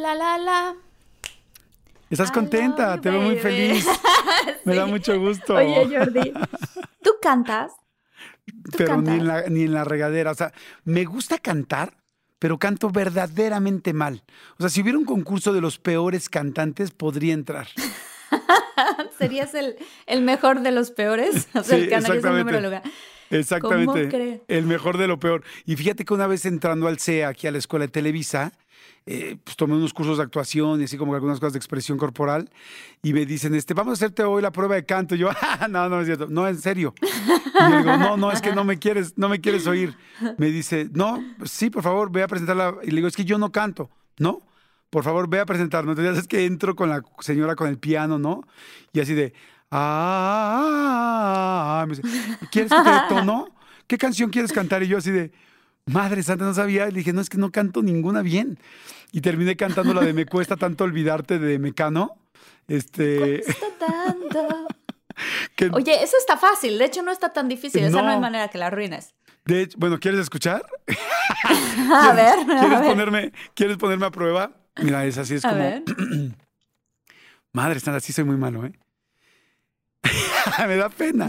La, la, la. Estás contenta, te veo muy feliz. Me da mucho gusto. Oye, Jordi, ¿tú cantas? pero Ni, en la, ni en la regadera. O sea, me gusta cantar, pero canto verdaderamente mal. O sea, si hubiera un concurso de los peores cantantes, podría entrar. ¿Serías el, el, mejor de los peores? O sea, el que el número lugar. Exactamente. El mejor de lo peor. Y fíjate que una vez entrando al CEA, aquí a la Escuela de Televisa, eh, pues tomé unos cursos de actuación y así como algunas cosas de expresión corporal y me dicen, este, vamos a hacerte hoy la prueba de canto. Y yo, ah, no, no es cierto, no, en serio. Y yo digo, no, no, es que no me quieres, no me quieres oír. Me dice, no, sí, por favor, ve a presentarla. Y le digo, es que yo no canto, ¿no? Por favor, ve a presentarnos. Entonces es que entro con la señora con el piano, ¿no? Y así de, ah, me dice, ¿quieres que te tono? ¿Qué canción quieres cantar? Y yo así de, Madre Santa, no sabía. le dije, no, es que no canto ninguna bien. Y terminé cantando la de Me cuesta tanto olvidarte de Mecano. Este. Cuesta tanto. Oye, eso está fácil. De hecho, no está tan difícil. Esa no hay manera que la arruines. De hecho, bueno, ¿quieres escuchar? a ver. ¿Quieres, Ponerme, ¿Quieres ponerme a prueba? Mira, es así, es como. Madre Santa, sí soy muy malo, ¿eh? me da pena.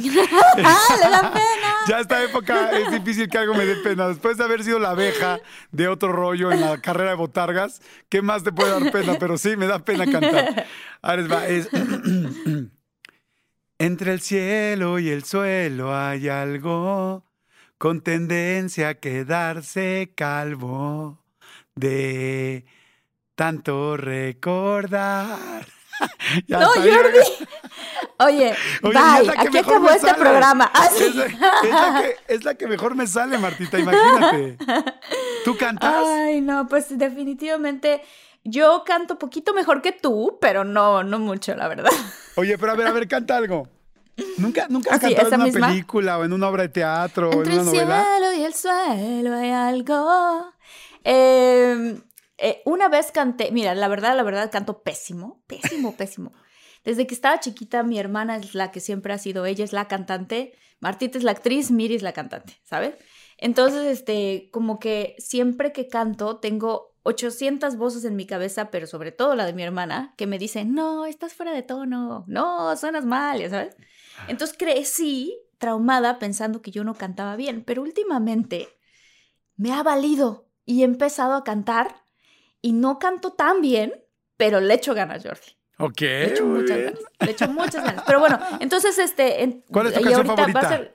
ah, le da pena. Ya esta época es difícil que algo me dé pena. Después de haber sido la abeja de otro rollo en la carrera de botargas, ¿qué más te puede dar pena? Pero sí, me da pena cantar. Ahora va. Entre el cielo y el suelo hay algo con tendencia a quedarse calvo de tanto recordar. no, Jordi. Oye, bye. Aquí acabó este programa. Ah, es, la, que, mejor me sale, Martita, imagínate. ¿Tú cantas? Ay, no, pues definitivamente yo canto poquito mejor que tú, pero no, no mucho, la verdad. Oye, pero a ver, a ver, canta algo. ¿Nunca, nunca has cantado en una película o en una obra de teatro o en una novela? el cielo y el suelo hay algo. Eh, eh, una vez canté, mira, la verdad, la verdad, canto pésimo, pésimo, pésimo. Desde que estaba chiquita, mi hermana es la que siempre ha sido, ella es la cantante, Martita es la actriz, Miri es la cantante, ¿sabes? Entonces, este, como que siempre que canto, tengo 800 voces en mi cabeza, pero sobre todo la de mi hermana, que me dicen, no, estás fuera de tono, no, suenas mal, ya sabes. Entonces crecí traumada pensando que yo no cantaba bien, pero últimamente me ha valido y he empezado a cantar y no canto tan bien, pero le echo ganas, Jordi. Ok. Le echo muchas ganas. Le echo muchas ganas. Pero bueno, entonces, este. ¿Cuál es tu canción favorita?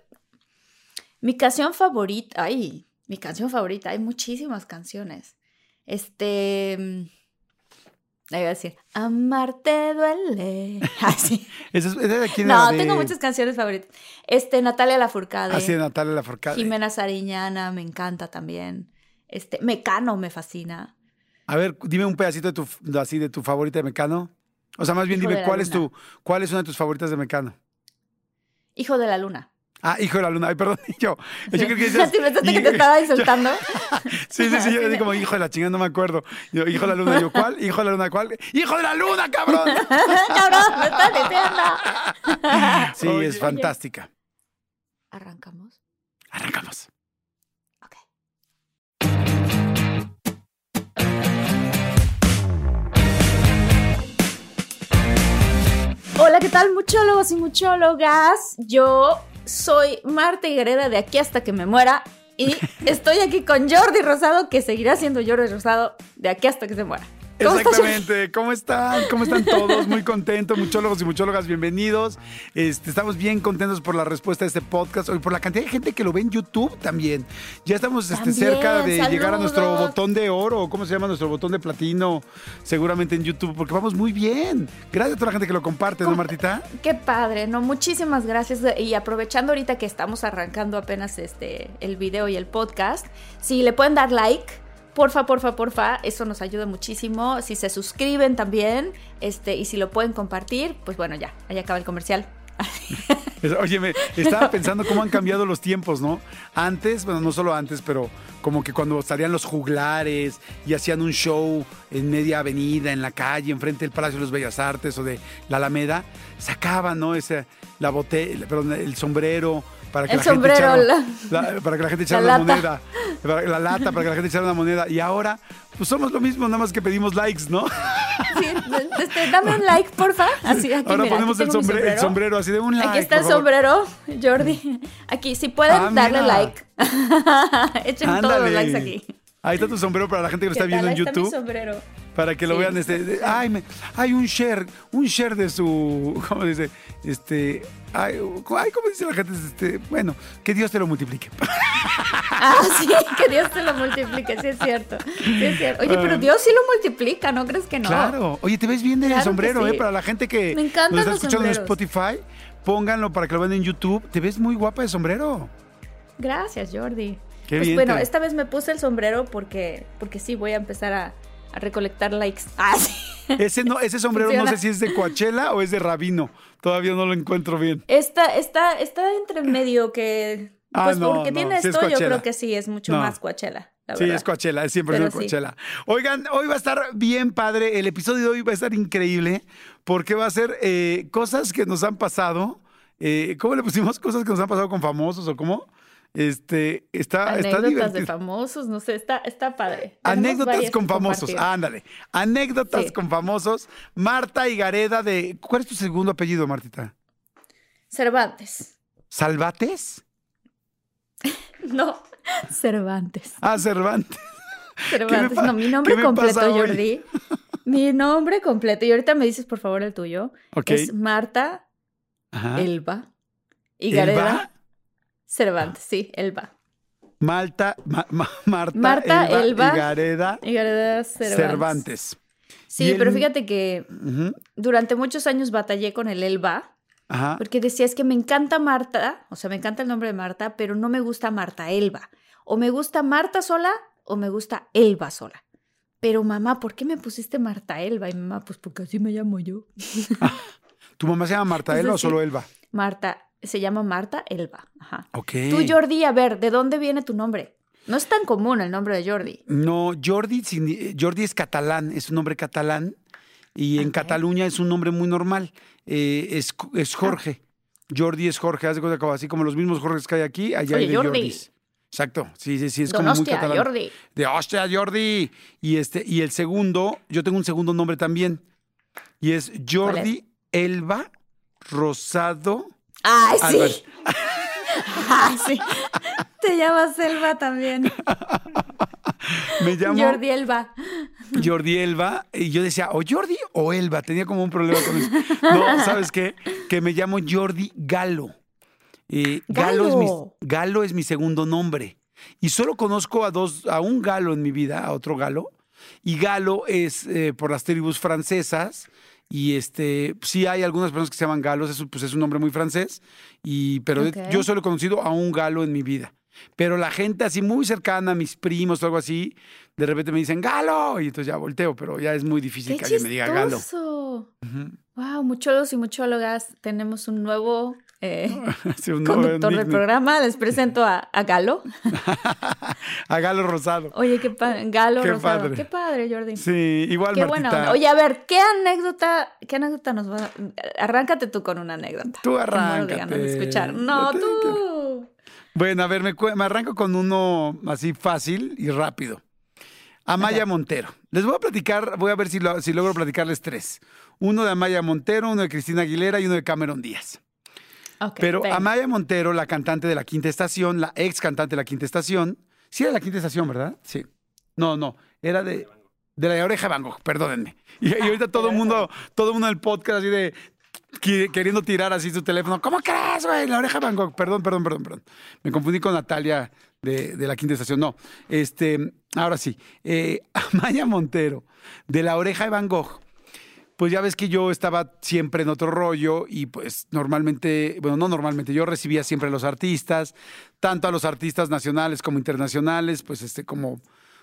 mi canción favorita. Ay, mi canción favorita. Hay muchísimas canciones. Este. Le iba a decir, amarte duele. Así. ¿Esa es, de quién No, tengo muchas canciones favoritas. Este, Natalia Lafourcade. Así ah, Natalia Lafourcade. Jimena Sariñana, me encanta también. Este, Mecano me fascina. A ver, dime un pedacito de tu, así de tu favorita de Mecano. O sea, más bien dime cuál es tu, cuál es una de tus favoritas de Mecano. Hijo de la Luna. Ah, hijo de la luna. Ay, perdón, yo. Yo creo que dices, ¿Sí pensaste que te estaba insultando? sí, sí, sí. Yo dije como hijo de la chingada, no me acuerdo. Yo, hijo de la luna. Yo, ¿cuál? Hijo de la luna, ¿cuál? ¡Hijo de la luna, cabrón! ¡Cabrón, me estás diciendo! sí, es fantástica. ¿Arrancamos? Arrancamos. Hola, ¿qué tal, muchólogos y muchólogas? Yo soy Marta Higuerera de aquí hasta que me muera y estoy aquí con Jordi Rosado, que seguirá siendo Jordi Rosado de aquí hasta que se muera. Exactamente. ¿Cómo están? ¿Cómo están todos? Muy contentos, muchólogos y muchólogas, bienvenidos. Este, estamos bien contentos por la respuesta de este podcast y por la cantidad de gente que lo ve en YouTube también. Ya estamos este, cerca de llegar a nuestro botón de oro, ¿cómo se llama? Nuestro botón de platino, seguramente en YouTube, porque vamos muy bien. Gracias a toda la gente que lo comparte, ¿no, Martita? Qué padre, ¿no? Muchísimas gracias. Y aprovechando ahorita que estamos arrancando apenas este, el video y el podcast, si le pueden dar like porfa, porfa, porfa, eso nos ayuda muchísimo. Si se suscriben también, este, y si lo pueden compartir, pues bueno, ya, ahí acaba el comercial. Oye, me estaba pensando cómo han cambiado los tiempos, ¿no? Antes, bueno, no solo antes, pero como que cuando salían los juglares y hacían un show en media avenida, en la calle, enfrente del Palacio de los Bellas Artes o de la Alameda, sacaban, ¿no? Ese, la botella, perdón, el sombrero, para que el la sombrero, gente echara, para que la gente echara la, moneda, la lata, para que la gente echara una moneda. Y ahora, pues somos lo mismo, nada más que pedimos likes, ¿no? Sí, este, dame un like, porfa. Así, aquí, ahora mira, ponemos aquí el, sombrero, el, sombrero, así de un like. Aquí está el sombrero, Jordi. Aquí, si pueden Ah, darle mira. like. Echen todos los likes aquí. Ahí está tu sombrero para la gente que lo está ¿Qué viendo en Ahí está mi YouTube. sombrero. Para que lo Sí, vean, este, ay, me- hay un share, un share de su, ¿cómo dice? Este, ay, ay, ¿cómo dice la gente? Este, bueno, que Dios te lo multiplique. Ah, sí, que Dios te lo multiplique, sí es cierto. Sí es cierto. Oye, pero Dios sí lo multiplica, ¿no crees que no? Claro. Oye, te ves bien de Claro sombrero, sí. ¿eh? Para la gente que Me nos está escuchando en sombreros. Spotify, pónganlo para que lo vean en YouTube. Te ves muy guapa de sombrero. Gracias, Jordi. Qué pues bien bueno, esta vez me puse el sombrero porque, porque sí, voy a empezar a, a recolectar likes. Ah, sí. Ese no, ese sombrero no sé si es de Coachella o es de Rabino. Todavía no lo encuentro bien. Está, está, está entre medio que. Ah, Pues no, porque no, tiene sí es esto, yo creo que sí, es mucho más Coachella. La Sí, es Coachella, es 100% Pero sí. Coachella. Oigan, hoy va a estar bien padre. El episodio de hoy va a estar increíble porque va a ser eh, cosas que nos han pasado. Eh, ¿Cómo le pusimos? Cosas que nos han pasado con famosos o cómo? Este, está, está Anécdotas de divertido. famosos, no sé, está, está padre. Anécdotas con famosos. Ándale. Anécdotas Sí. con famosos. Marta Higareda de. ¿Cuál es tu segundo apellido, Martita? Cervantes. ¿Salvates? No, Cervantes. Ah, Cervantes. Cervantes. No, mi nombre completo? Jordi. Mi nombre completo. Y ahorita me dices, por favor, el tuyo. Ok. Es Marta Ajá. Elba. Higareda ¿Elba? Cervantes, sí, Elba. Malta, Ma- Ma- Marta, Marta Elba, Elba Higareda Higareda Cervantes. Cervantes. Sí, el- pero fíjate que durante muchos años batallé con el Elba. Ajá. Porque decía, es que me encanta Marta, o sea, me encanta el nombre de Marta, pero no me gusta Marta Elba. O me gusta Marta sola o me gusta Elba sola. Pero mamá, ¿por qué me pusiste Marta Elba? Y mamá, pues porque así me llamo yo. ¿Tu mamá se llama Marta Es Elba o solo Elba? Marta, se llama Marta Elba. Ajá. Ok. Tú, Jordi, a ver, ¿de dónde viene tu nombre? No es tan común el nombre de Jordi. No, Jordi, Jordi es catalán, es un nombre catalán. Y en. Cataluña es un nombre muy normal. eh, es, es Ah. Jorge. Jordi es Jorge, así como los mismos Jorges que hay aquí, allá hay Oye, de Jordi. Jordis. Exacto, sí, sí, sí, es como muy Donostia, catalán. Jordi. De hostia, Jordi. Y este, y el segundo, yo tengo un segundo nombre también. Y es Jordi Elba Rosado. ¡Ay, sí! ¡Ay, sí! Te llamas Elba también. Me llamo Jordi Elba. Jordi Elba. Y yo decía, o Jordi o Elba. Tenía como un problema con eso. No, ¿sabes qué? Que me llamo Jordi Galo. Eh, Galo. es mi. Galo es mi segundo nombre. Y solo conozco a dos, a un Galo en mi vida, a otro Galo. Y Galo es eh, por las tribus francesas. Y este, sí hay algunas personas que se llaman galos, eso pues es un nombre muy francés. Y, pero yo solo he conocido a un galo en mi vida. Pero la gente así muy cercana, mis primos o algo así, de repente me dicen galo. Y entonces ya volteo, pero ya es muy difícil ¡Qué que alguien me diga galo. chistoso! Ujú. Wow, muchólogos y muchólogas, tenemos un nuevo eh, Sí, conductor del programa. Les presento a, a Galo. a galo rosado. Oye, qué padre. Galo Qué Rosado. padre. Qué padre, Jordi. Sí, igual Qué Martita. buena onda. Oye, a ver, ¿qué anécdota, qué anécdota nos va a... Arráncate tú con una anécdota. Tú arráncate. ganas de escuchar. No, tú. Bueno, a ver, me, arranco con uno así fácil y rápido. Amaya Ajá. Montero. Les voy a platicar, voy a ver si, lo- si logro platicarles tres. Uno de Amaya Montero, uno de Cristina Aguilera y uno de Cameron Díaz. Pero. Amaya Montero, la cantante de la Quinta Estación, la ex cantante de la Quinta Estación, sí era de la Quinta Estación, ¿verdad? Sí. No, no, era de, de la oreja de Van Gogh, perdónenme. Y, y ahorita todo el mundo, todo el mundo en el podcast así de queriendo tirar así su teléfono. ¿Cómo crees, güey? La oreja de Van Gogh. Perdón, perdón, perdón, perdón. Me confundí con Natalia de, de la Quinta Estación. No, este, ahora sí. Eh, Amaya Montero, de la oreja de Van Gogh pues ya ves que yo estaba siempre en otro rollo y pues normalmente, bueno, no normalmente, yo recibía siempre a los artistas, tanto a los artistas nacionales como internacionales, pues este como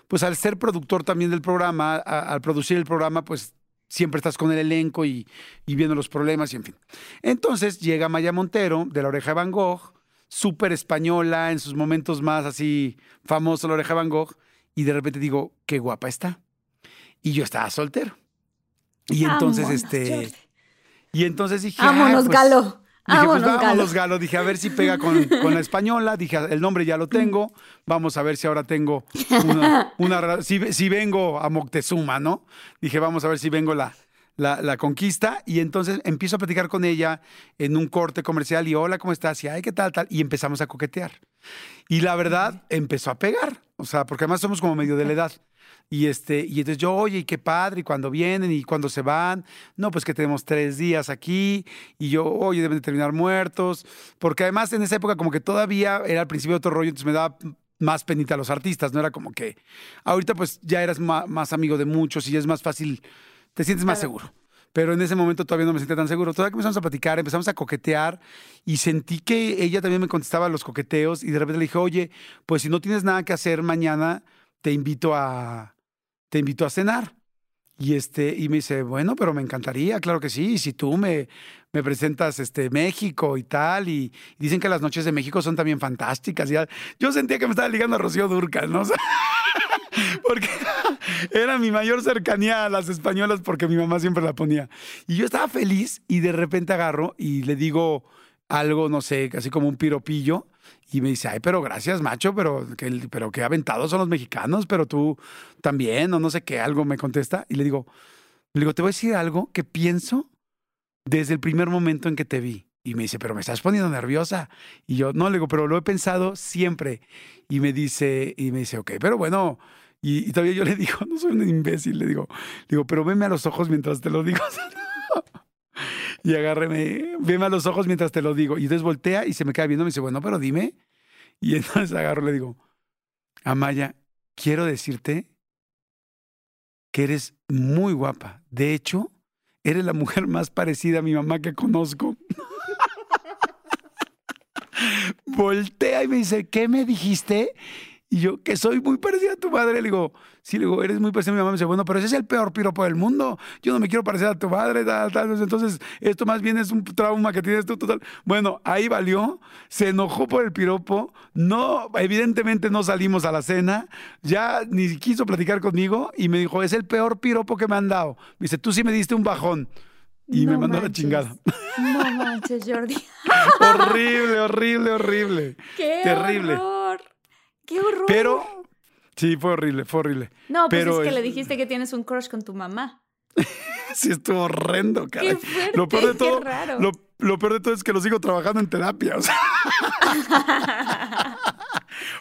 pues al ser productor también del programa, al producir el programa, pues siempre estás con el elenco y, viendo los problemas y en fin. Entonces llega Maya Montero de La Oreja de Van Gogh, súper española, en sus momentos más así famoso La Oreja de Van Gogh, y de repente digo, qué guapa está. Y yo estaba soltero. Y entonces, este... Y entonces dije... Vámonos, pues, Galo. Dije, pues vámonos, Galo. Dije, a ver si pega con, la española. Dije, el nombre ya lo tengo. Vamos a ver si ahora tengo una. si, vengo a Moctezuma, ¿no? Dije, vamos a ver si vengo la, la, conquista. Y entonces empiezo a platicar con ella en un corte comercial. Y hola, ¿cómo estás? Y ay, ¿qué tal, tal? Y empezamos a coquetear. Y la verdad, empezó a pegar. O sea, porque además somos como medio de la edad. Y, este, y entonces yo, oye, y qué padre, y cuando vienen y cuando se van, no, pues que tenemos tres días aquí, y yo, oye, deben de terminar muertos, porque además en esa época como que todavía era al principio otro rollo, entonces me daba más penita a los artistas, no era como que, ahorita pues ya eras más, amigo de muchos y es más fácil, te sientes más seguro. Pero en ese momento todavía no me sentía tan seguro. Todavía que empezamos a platicar, empezamos a coquetear y sentí que ella también me contestaba los coqueteos y de repente le dije, oye, pues si no tienes nada que hacer mañana, te invito a, te invito a cenar. Y, este, y me dice, bueno, pero me encantaría, claro que sí, si tú me, me presentas este, México y tal, y, dicen que las noches de México son también fantásticas. Y yo sentía que me estaba ligando a Rocío Durcal, ¿no? porque era mi mayor cercanía a las españolas porque mi mamá siempre la ponía. Y yo estaba feliz y de repente agarro y le digo algo, no sé, casi como un piropillo. Y me dice, ay, pero gracias, macho, pero que, pero qué aventados son los mexicanos, pero tú también, o no sé qué, algo me contesta. Y le digo, le digo, te voy a decir algo que pienso desde el primer momento en que te vi. Y me dice, pero me estás poniendo nerviosa. Y yo, no, le digo, pero lo he pensado siempre. Y me dice, y me dice, ok, pero bueno. Y, todavía yo le digo, no soy un imbécil, le digo, le digo, pero veme a los ojos mientras te lo digo. y agárreme, veme a los ojos mientras te lo digo. Y entonces voltea y se me queda viendo, me dice, bueno, pero dime. Y entonces agarro y le digo, Amaya, quiero decirte que eres muy guapa. De hecho, eres la mujer más parecida a mi mamá que conozco. Voltea y me dice, ¿qué me dijiste? Y yo, que soy muy parecida a tu madre, le digo, sí, le digo, eres muy parecida a mi mamá. Me dice, bueno, pero ese es el peor piropo del mundo. Yo no me quiero parecer a tu madre, tal, tal. Entonces, esto más bien es un trauma que tienes tú, total. Bueno, ahí valió, se enojó por el piropo. No, evidentemente no salimos a la cena. Ya ni quiso platicar conmigo y me dijo, es el peor piropo que me han dado. Me dice, tú sí me diste un bajón. Y me mandó la chingada. No manches, Jordi. horrible, horrible, horrible. Qué Terrible. ¡Qué horror! Pero, sí, fue horrible, fue horrible. No, pues es que le dijiste que tienes un crush con tu mamá. sí, estuvo horrendo, caray. Qué lo peor de todo, raro. Lo, peor de todo es que lo sigo trabajando en terapia.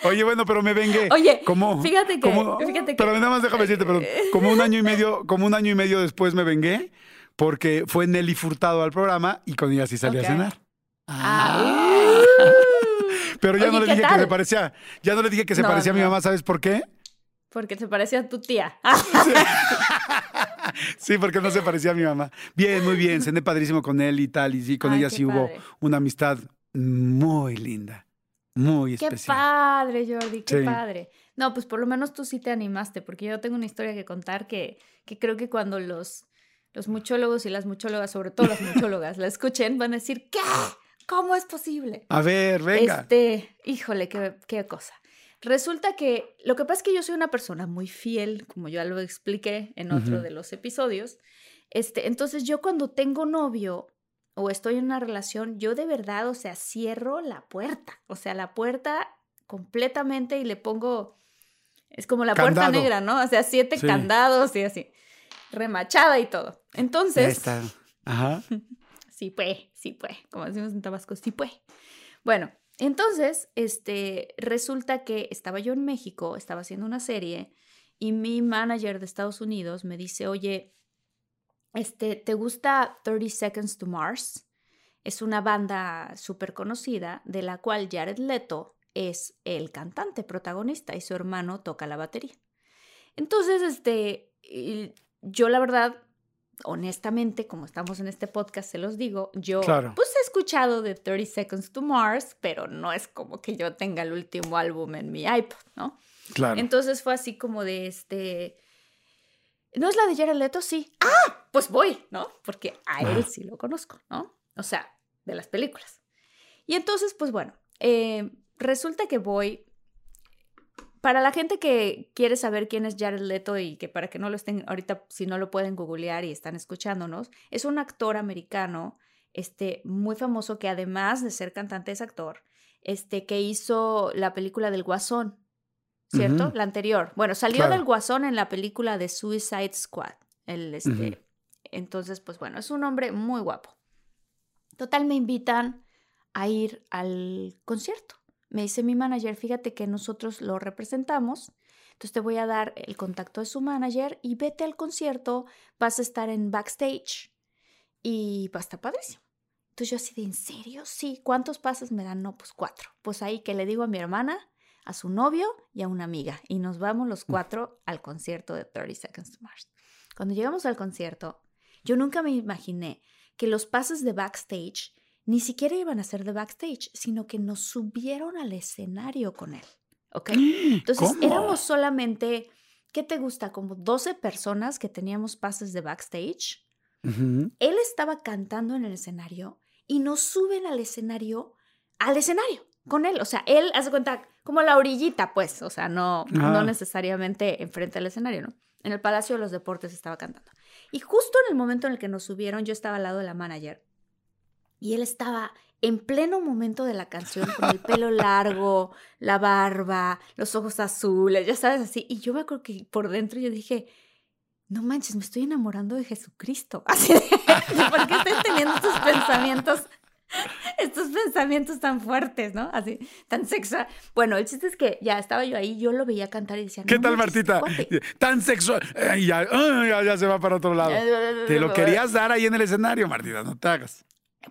Oye, bueno, pero me vengué. Oye, como, fíjate que, fíjate pero nada más déjame decirte, pero como un año y medio, como un año y medio después me vengué, porque fue Nelly Furtado al programa y con ella sí salí a cenar. Ah. Pero ya no le dije que se parecía, ya no le dije que se parecía a mi mamá, ¿sabes por qué? Porque se parecía a tu tía. Sí. porque no se parecía a mi mamá. Bien, muy bien, cené padrísimo con él y tal, y sí, con ella sí hubo una amistad muy linda, muy especial. Qué padre, Jordi, qué padre. No, pues por lo menos tú sí te animaste, porque yo tengo una historia que contar que, que creo que cuando los, los muchólogos y las muchólogas, sobre todo las muchólogas, la escuchen, van a decir, ¿qué? ¿Cómo es posible? A ver, venga. Este, híjole, qué, qué cosa. Resulta que lo que pasa es que yo soy una persona muy fiel, como ya lo expliqué en otro de los episodios. Este, entonces yo cuando tengo novio o estoy en una relación, yo de verdad, o sea, cierro la puerta, o sea, la puerta completamente y le pongo, es como la puerta negra, ¿no? O sea, siete candados y así, remachada y todo. Entonces, Ajá. sí pues, sí pues, como decimos en Tabasco, sí pues. Bueno, entonces, este, resulta que estaba yo en México, estaba haciendo una serie y mi manager de Estados Unidos me dice, oye, este, ¿te gusta 30 Seconds to Mars? Es una banda súper conocida de la cual Jared Leto es el cantante protagonista y su hermano toca la batería. Entonces, este, yo la verdad honestamente, como estamos en este podcast, se los digo, yo pues he escuchado de 30 Seconds to Mars, pero no es como que yo tenga el último álbum en mi iPod, ¿no? Claro. Entonces fue así como de este. ¿No es la de Jared Leto? Sí. ¡Ah! Pues voy, ¿no? Porque a él sí lo conozco, ¿no? O sea, de las películas. Y entonces, pues bueno, eh, resulta que voy. Para la gente que quiere saber quién es Jared Leto y que para que no lo estén ahorita, si no lo pueden googlear y están escuchándonos, es un actor americano, este, muy famoso que además de ser cantante es actor, este, que hizo la película del Guasón, ¿cierto? La anterior. Bueno, salió del Guasón en la película de Suicide Squad. El, este, Entonces, pues bueno, es un hombre muy guapo. Total, me invitan a ir al concierto. Me dice mi manager, fíjate que nosotros lo representamos, entonces te voy a dar el contacto de su manager y vete al concierto, vas a estar en backstage y va a estar padrísimo. Entonces yo así de, ¿en serio? Sí. ¿Cuántos pasos me dan? No, pues cuatro. Pues ahí que le digo a mi hermana, a su novio y a una amiga. Y nos vamos los cuatro al concierto de 30 Seconds to Mars. Cuando llegamos al concierto, yo nunca me imaginé que los pases de backstage ni siquiera iban a ser de backstage, sino que nos subieron al escenario con él. ¿Ok? Entonces éramos solamente, ¿qué te gusta? Como 12 personas que teníamos pases de backstage. Él estaba cantando en el escenario y nos suben al escenario, al escenario, con él. O sea, él hace cuenta como la orillita, pues, o sea, no, no ah. necesariamente enfrente al escenario, ¿no? En el Palacio de los Deportes estaba cantando. Y justo en el momento en el que nos subieron, yo estaba al lado de la manager y él estaba en pleno momento de la canción con el pelo largo, la barba, los ojos azules, ya sabes, así. Y yo me acuerdo que por dentro yo dije, no manches, me estoy enamorando de Jesucristo. Así de, ¿por qué estoy teniendo estos pensamientos? Estos pensamientos tan fuertes, ¿no? Así, tan sexual. Bueno, el chiste es que ya estaba yo ahí, yo lo veía cantar y decía, ¿qué tal, Martita? Tan sexual. ya, ya, se va para otro lado. Te lo querías dar ahí en el escenario, Martita, no te hagas.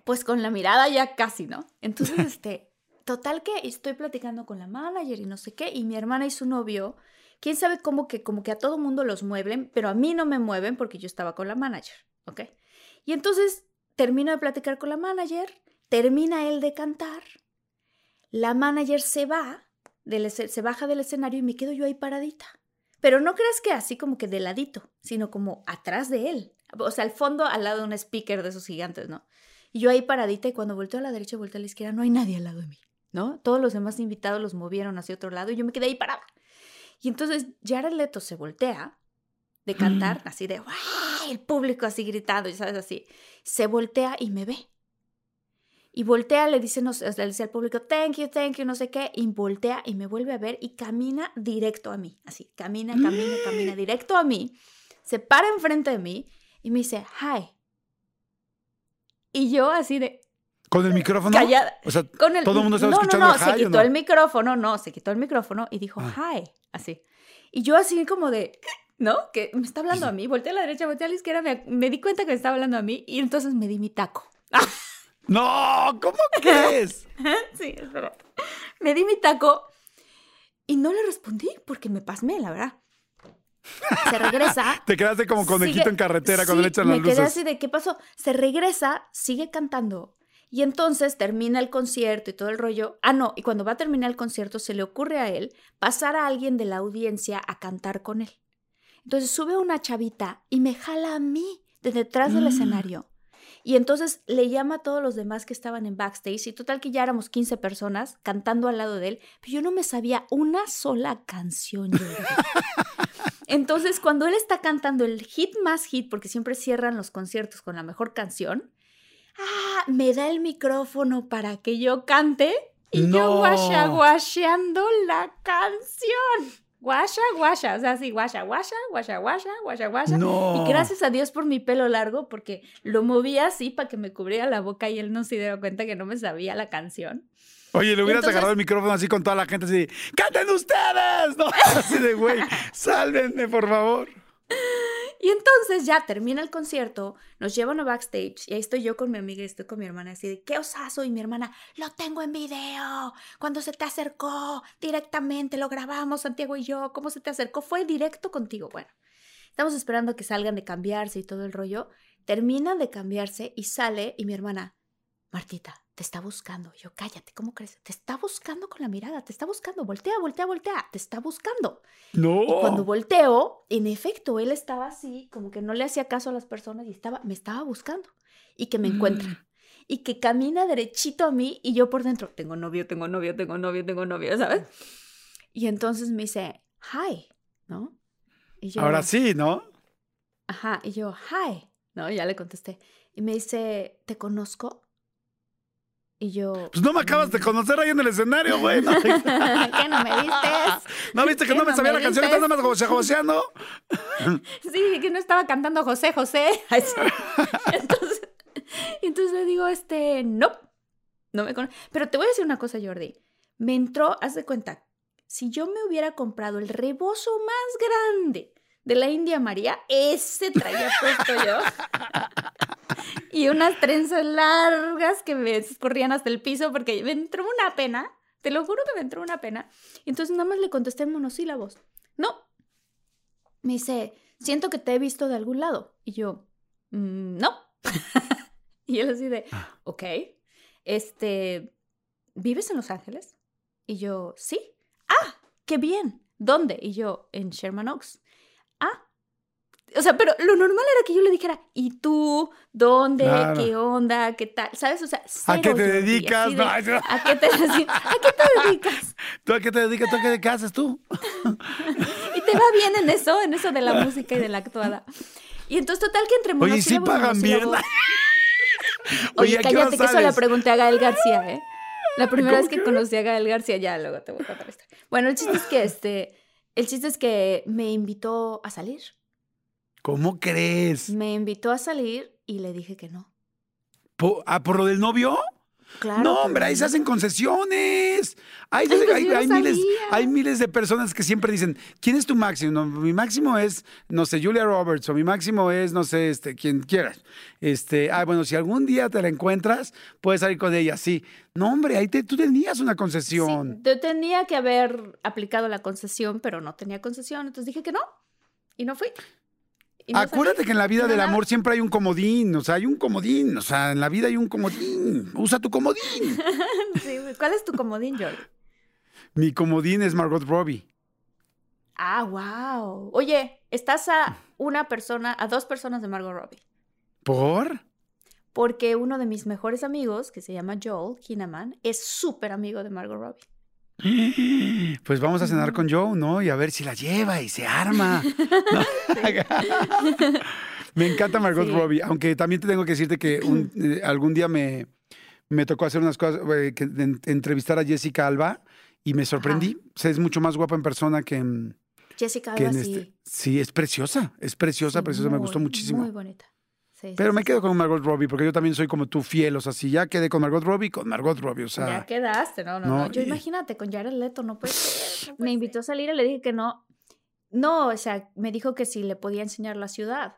Pues con la mirada ya casi, ¿no? Entonces, este, total que estoy platicando con la manager y no sé qué, y mi hermana y su novio quién sabe cómo que, como que a todo mundo los mueven, pero a mí no me mueven porque yo estaba con la manager, ¿ok? Y entonces termino de platicar con la manager, termina él de cantar, la manager se va, se baja del escenario y me quedo yo ahí paradita. Pero no creas que así como que de ladito, sino como atrás de él. O sea, al fondo, al lado de un speaker de esos gigantes, ¿no? Y yo ahí paradita y cuando volteo a la derecha y volteo a la izquierda, no hay nadie al lado de mí, ¿no? Todos los demás invitados los movieron hacia otro lado y yo me quedé ahí parada. Y entonces Jared Leto se voltea de cantar, así de, El público así gritando, y sabes, así. Se voltea y me ve. Y voltea, le dice, no, le dice al público, thank you, thank you, no sé qué, y voltea y me vuelve a ver y camina directo a mí, así, camina, camina, camina directo a mí, se para enfrente de mí y me dice, hi. Y yo así de, ¿Con el micrófono? Callada. O sea, todo el mundo estaba escuchando no, no, se quitó el micrófono, no, se quitó el micrófono y dijo, ah. hi, así. Y yo así como de, ¿no? Que me está hablando a mí, volteé a la derecha, volteé a la izquierda, me, di cuenta que me estaba hablando a mí y entonces me di mi taco. ¡No! ¿Cómo crees? sí, es verdad. Me di mi taco y no le respondí porque me pasmé, la verdad. Se regresa. Te quedaste como conejito en carretera cuando le echan las luces. Me quedé así de, ¿qué pasó? Se regresa, sigue cantando y entonces termina el concierto y todo el rollo. Ah, no, y cuando va a terminar el concierto se le ocurre a él pasar a alguien de la audiencia a cantar con él. Entonces sube una chavita y me jala a mí de detrás del mm. escenario. Y entonces le llama a todos los demás que estaban en backstage y total que ya éramos 15 personas cantando al lado de él, pero yo no me sabía una sola canción. entonces cuando él está cantando el hit más hit, porque siempre cierran los conciertos con la mejor canción, ah, me da el micrófono para que yo cante y yo guasha la canción. Guasha, guasha, o sea, sí, guasha, guasha, guasha, guasha, guasha, guasha. Y gracias a Dios por mi pelo largo, porque lo movía así para que me cubriera la boca y él no se diera cuenta que no me sabía la canción. Oye, le hubieras agarrado el micrófono así con toda la gente así, ¡canten ustedes! No, así de güey, sálvenme, por favor. Y entonces ya termina el concierto, nos llevan a backstage y ahí estoy yo con mi amiga y estoy con mi hermana así de, ¿qué osazo? Y mi hermana, lo tengo en video, cuando se te acercó directamente, lo grabamos Santiago y yo, ¿cómo se te acercó? Fue directo contigo. Bueno, estamos esperando que salgan de cambiarse y todo el rollo. Terminan de cambiarse y sale y mi hermana, Martita, te está buscando. yo, cállate, ¿cómo crees? Te está buscando con la mirada, te está buscando, voltea, voltea, voltea, te está buscando. No. Y cuando volteo, en efecto, él estaba así, como que no le hacía caso a las personas y estaba, me estaba buscando. Y que me encuentra. Mm. Y que camina derechito a mí y yo por dentro, tengo novio, tengo novio, tengo novio, tengo novio, ¿sabes? Y entonces me dice, hi, ¿no? Y yo, Ahora sí, ¿no? Ajá, y yo, hi, ¿no? Y ya le contesté. Y me dice, ¿te conozco? Y yo. Pues no me acabas de mm". conocer ahí en el escenario, güey. ¿Qué no me viste? ¿No viste que no me sabía la canción? ¿Estás nada más José Joseando? sí, que no estaba cantando José José. entonces, entonces le digo, este, no. No me conoce. Pero te voy a decir una cosa, Jordi. Me entró, haz de cuenta, si yo me hubiera comprado el rebozo más grande de la India María, ese traía puesto yo. Y unas trenzas largas que me escurrían hasta el piso porque me entró una pena. Te lo juro que me entró una pena. Y entonces nada más le contesté en monosílabos. No. Me dice, siento que te he visto de algún lado. Y yo, mm, no. y él así de, ah. ok. Este, ¿vives en Los Ángeles? Y yo, sí. Ah, qué bien. ¿Dónde? Y yo, en Sherman Oaks ah, o sea, pero lo normal era que yo le dijera, ¿y tú? ¿Dónde? ¿Qué onda? ¿Qué tal? ¿Sabes? O sea, ¿a qué te dedicas? ¿a, qué te, dedicas? ¿Tú a qué te dedicas? ¿Tú a qué, haces tú? y te va bien en eso, en eso de la música y de la actuada. Y entonces, total que entre Oye, sí pagan bien. Oye, cállate, que eso la pregunté a Gael García, ¿eh? La primera vez que, conocí a Gael García, ya luego te voy a contar esto. Bueno, el chiste es que este el chiste es que me invitó a salir. ¿Cómo crees? Me invitó a salir y le dije que no. ¿Por, ah, ¿por lo del novio? no, hombre, ahí se hacen concesiones. Hay, pues miles, hay, miles, de personas que siempre dicen, ¿quién es tu máximo? mi máximo es, no sé, Julia Roberts, o mi máximo es, no sé, este, quien quieras. Este, ah, bueno, si algún día te la encuentras, puedes salir con ella, sí. No, hombre, ahí tú tenías una concesión. yo tenía que haber aplicado la concesión, pero no tenía concesión, entonces dije que no, y no fui. Acuérdate que en la vida del amor siempre hay un comodín, o sea, hay un comodín, o sea, en la vida hay un comodín. Usa tu comodín. ¿Cuál es tu comodín, Jordi? Mi comodín es Margot Robbie. Ah, wow. Oye, estás a una persona, a dos personas de Margot Robbie. ¿Por? Porque uno de mis mejores amigos, que se llama Joel Kinnaman, es súper amigo de Margot Robbie. Pues vamos a cenar con Joe, ¿no? Y a ver si la lleva y se arma. me encanta Margot Robbie, aunque también te tengo que decirte que eh, algún día me, me tocó hacer unas cosas, eh, que, entrevistar a Jessica Alba y me sorprendí. es mucho más guapa en persona que en... Jessica Alba, este sí. Sí, es preciosa, es preciosa, preciosa, me gustó muchísimo. Muy bonita. Pero me quedo con Margot Robbie, porque yo también soy como tú fiel, o sea, si ya quedé con Margot Robbie, con Margot Robbie, o sea. Ya quedaste, no, no, no. Yo imagínate, con Jared Leto, no puede ser. me invitó a salir y le dije que no. No, o sea, me dijo que si le podía enseñar la ciudad.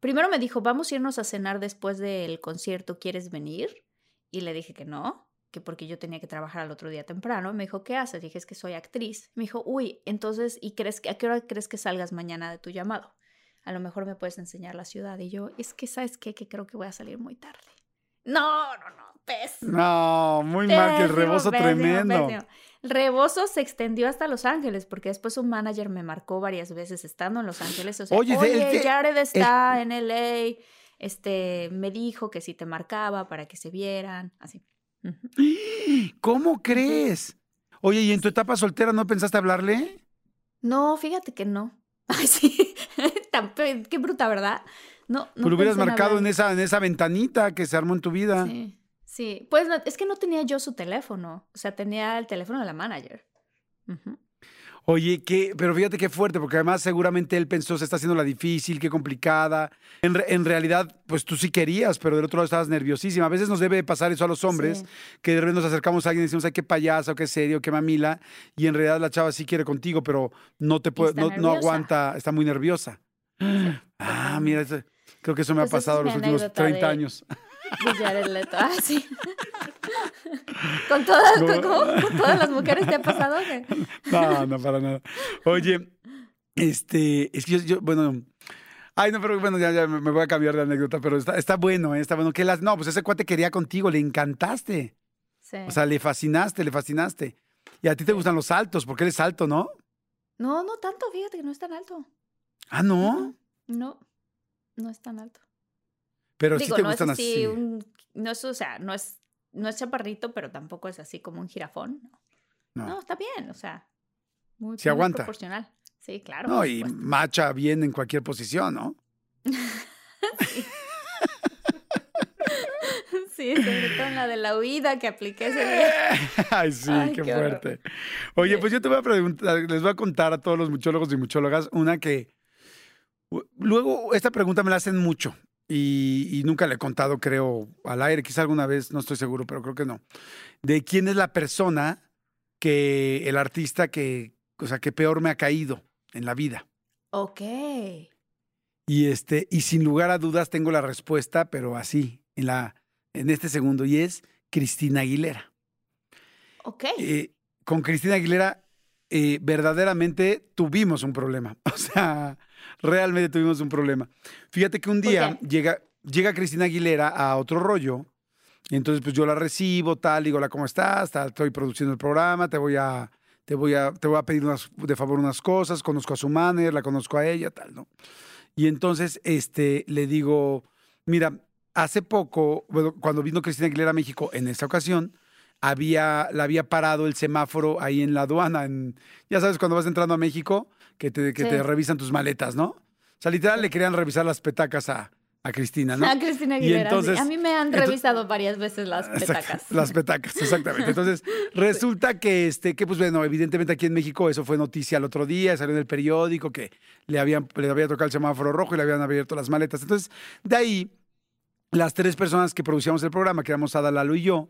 Primero me dijo, vamos a irnos a cenar después del concierto, ¿quieres venir? Y le dije que no, que porque yo tenía que trabajar al otro día temprano. Me dijo, ¿qué haces? Dije, es que soy actriz. Me dijo, uy, entonces, ¿y crees que, a qué hora crees que salgas mañana de tu llamado? A lo mejor me puedes enseñar la ciudad. Y yo, es que, ¿sabes qué? Que creo que voy a salir muy tarde. No, no, no, pésimo. No, muy mal, que el rebozo tremendo. El rebozo se extendió hasta Los Ángeles, porque después un manager me marcó varias veces estando en Los Ángeles. O sea, oye, Jared está en LA. Este, me dijo que si te marcaba para que se vieran, así. ¿Cómo crees? Oye, ¿y en tu etapa soltera no pensaste hablarle? No, fíjate que no. Ay, sí. Qué bruta, ¿verdad? No, no lo hubieras marcado en esa, en esa ventanita que se armó en tu vida. Sí. Sí. Pues es que no tenía yo su teléfono. O sea, tenía el teléfono de la manager. Oye, qué, pero fíjate qué fuerte, porque además seguramente él pensó, se está haciendo la difícil, qué complicada. En, realidad, pues tú sí querías, pero del otro lado estabas nerviosísima. A veces nos debe pasar eso a los hombres, que de repente nos acercamos a alguien y decimos, ay, qué payaso, qué serio, qué mamila, y en realidad la chava sí quiere contigo, pero no te puede, no, aguanta, está muy nerviosa. ah, mira, creo que eso me ha pues pasado los últimos 30 años. Ah, sí. ¿Con todas, todas las mujeres te ha pasado? No, no, para nada. Oye, este, es que yo, bueno, Ay, no, pero bueno, ya, ya me voy a cambiar de anécdota, pero está, está bueno, ¿eh? está bueno. ¿Qué las... No, pues ese cuate quería contigo, le encantaste. Sí. O sea, le fascinaste, le fascinaste. Y a ti te gustan los altos, porque eres alto, ¿no? No, no tanto, fíjate que no es tan alto. Ah, ¿no? No, no es tan alto. Pero sí te gustan así. no es, o sea, no es, no es chaparrito, pero tampoco es así como un jirafón. No, no está bien, o sea, muy, Se aguanta. proporcional. Sí, claro. No, y macha bien en cualquier posición, ¿no? sí. sobre todo en la de la huida que apliqué ese día. Ay, sí, qué, fuerte. Oye, pues yo te voy a preguntar, les voy a contar a todos los muchólogos y muchólogas una que. Luego, esta pregunta me la hacen mucho y, nunca le he contado, creo, al aire, quizá alguna vez, no estoy seguro, pero creo que no. De quién es la persona que, el artista que, o sea, que peor me ha caído en la vida. Ok. Y este, y sin lugar a dudas tengo la respuesta, pero así, en la, en este segundo, y es Cristina Aguilera. Ok. Eh, con Cristina Aguilera, eh, verdaderamente tuvimos un problema. O sea, realmente tuvimos un problema. Fíjate que un día llega, llega Cristina Aguilera a otro rollo. Y entonces, pues yo la recibo, tal, digo, hola, ¿cómo estás? estoy produciendo el programa, te voy a, te voy a, te voy a pedir de favor unas cosas, conozco a su manager, la conozco a ella, tal, ¿no? Y entonces este, le digo, mira, hace poco, bueno, cuando vino Cristina Aguilera a México, en esta ocasión, había, la había parado el semáforo ahí en la aduana. En, ya sabes, cuando vas entrando a México, que te, que te revisan tus maletas, ¿no? O sea, literal le querían revisar las petacas a, a Cristina, ¿no? A Cristina Aguilera. a mí me han revisado varias veces las petacas. Las petacas, exactamente. Entonces, resulta que, este, que, pues bueno, evidentemente aquí en México eso fue noticia el otro día, salió en el periódico que le habían, le había tocado el semáforo rojo y le habían abierto las maletas. Entonces, de ahí, las tres personas que producíamos el programa, que éramos Ada, Lalo y yo,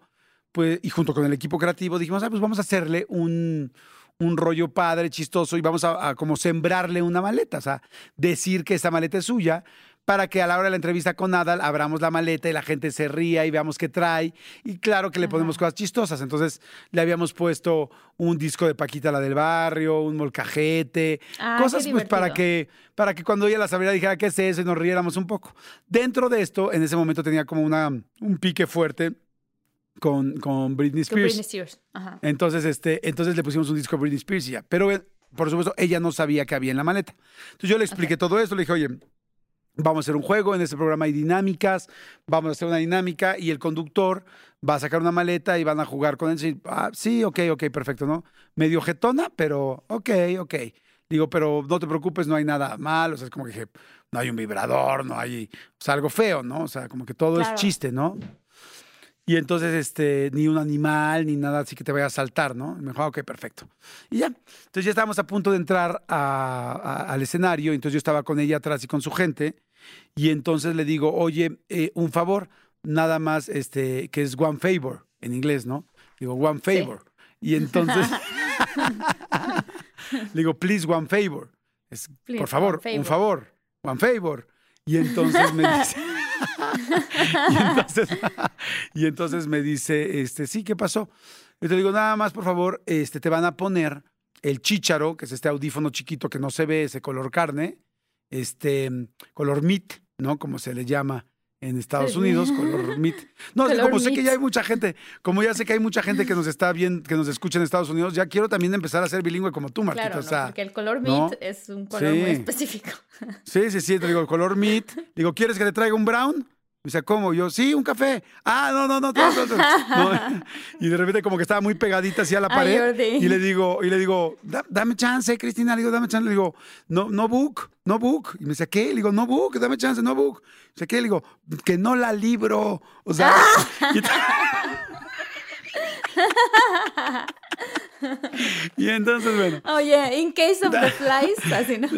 pues, y junto con el equipo creativo, dijimos, ah, pues vamos a hacerle un, un rollo padre, chistoso, y vamos a, a, como sembrarle una maleta, o sea, decir que esa maleta es suya, para que a la hora de la entrevista con Nadal abramos la maleta y la gente se ría y veamos qué trae. Y claro que le ponemos cosas chistosas. Entonces le habíamos puesto un disco de Paquita la del barrio, un molcajete, ah, cosas pues para que, para que cuando ella las abriera dijera qué es eso y nos riéramos un poco. Dentro de esto, en ese momento tenía como una, un pique fuerte con, con Britney Spears. Britney Spears. Entonces, este, entonces le pusimos un disco de Britney Spears y ya. Pero, eh, por supuesto, ella no sabía que había en la maleta. Entonces yo le expliqué todo esto, le dije, oye, Vamos a hacer un juego, en este programa hay dinámicas, vamos a hacer una dinámica y el conductor va a sacar una maleta y van a jugar con él. Ah, sí, ok, ok, perfecto, ¿no? Medio jetona, pero ok, ok. Digo, pero no te preocupes, no hay nada mal, o sea, es como que dije, no hay un vibrador, no hay, o sea, algo feo, ¿no? O sea, como que todo es chiste, ¿no? Y entonces, este, ni un animal, ni nada así que te vaya a saltar, ¿no? me dijo, ah, ok, perfecto. Y ya. Entonces ya estábamos a punto de entrar al escenario, entonces yo estaba con ella atrás y con su gente, y entonces le digo, oye, eh, un favor, nada más, este, que es one favor en inglés, ¿no? Digo, one favor. Y entonces, le digo, please, one favor. Es, por favor, un favor, one favor. Y entonces me dice, y, entonces, me dice, este, sí, ¿qué pasó? Y te digo, nada más, por favor, este, te van a poner el chícharo, que es este audífono chiquito que no se ve, ese color carne, este color meat, ¿no? Como se le llama en Estados Unidos, color meat. No, como sé que ya hay mucha gente, como ya sé que hay mucha gente que nos está bien, que nos escucha en Estados Unidos, ya quiero también empezar a ser bilingüe como tú, Martita. Claro, o sea, porque el color meat es un color muy específico. Sí, sí, sí, te digo, el color meat. Digo, ¿quieres que le traiga un brown? Me dice, ¿cómo? Yo, sí, un café. Ah, no, no, no, no, Y de repente como que estaba muy pegadita así a la pared. y le digo, y le digo, dame chance, Cristina. Le digo, dame chance. Le digo, no, no book, no book. Y me dice, ¿qué? Le digo, no book, dame chance, no book. dice, ¿qué? Le digo, que no la libro. O sea... y entonces, bueno. Oye, in case of the flies, así, ¿no? Sí,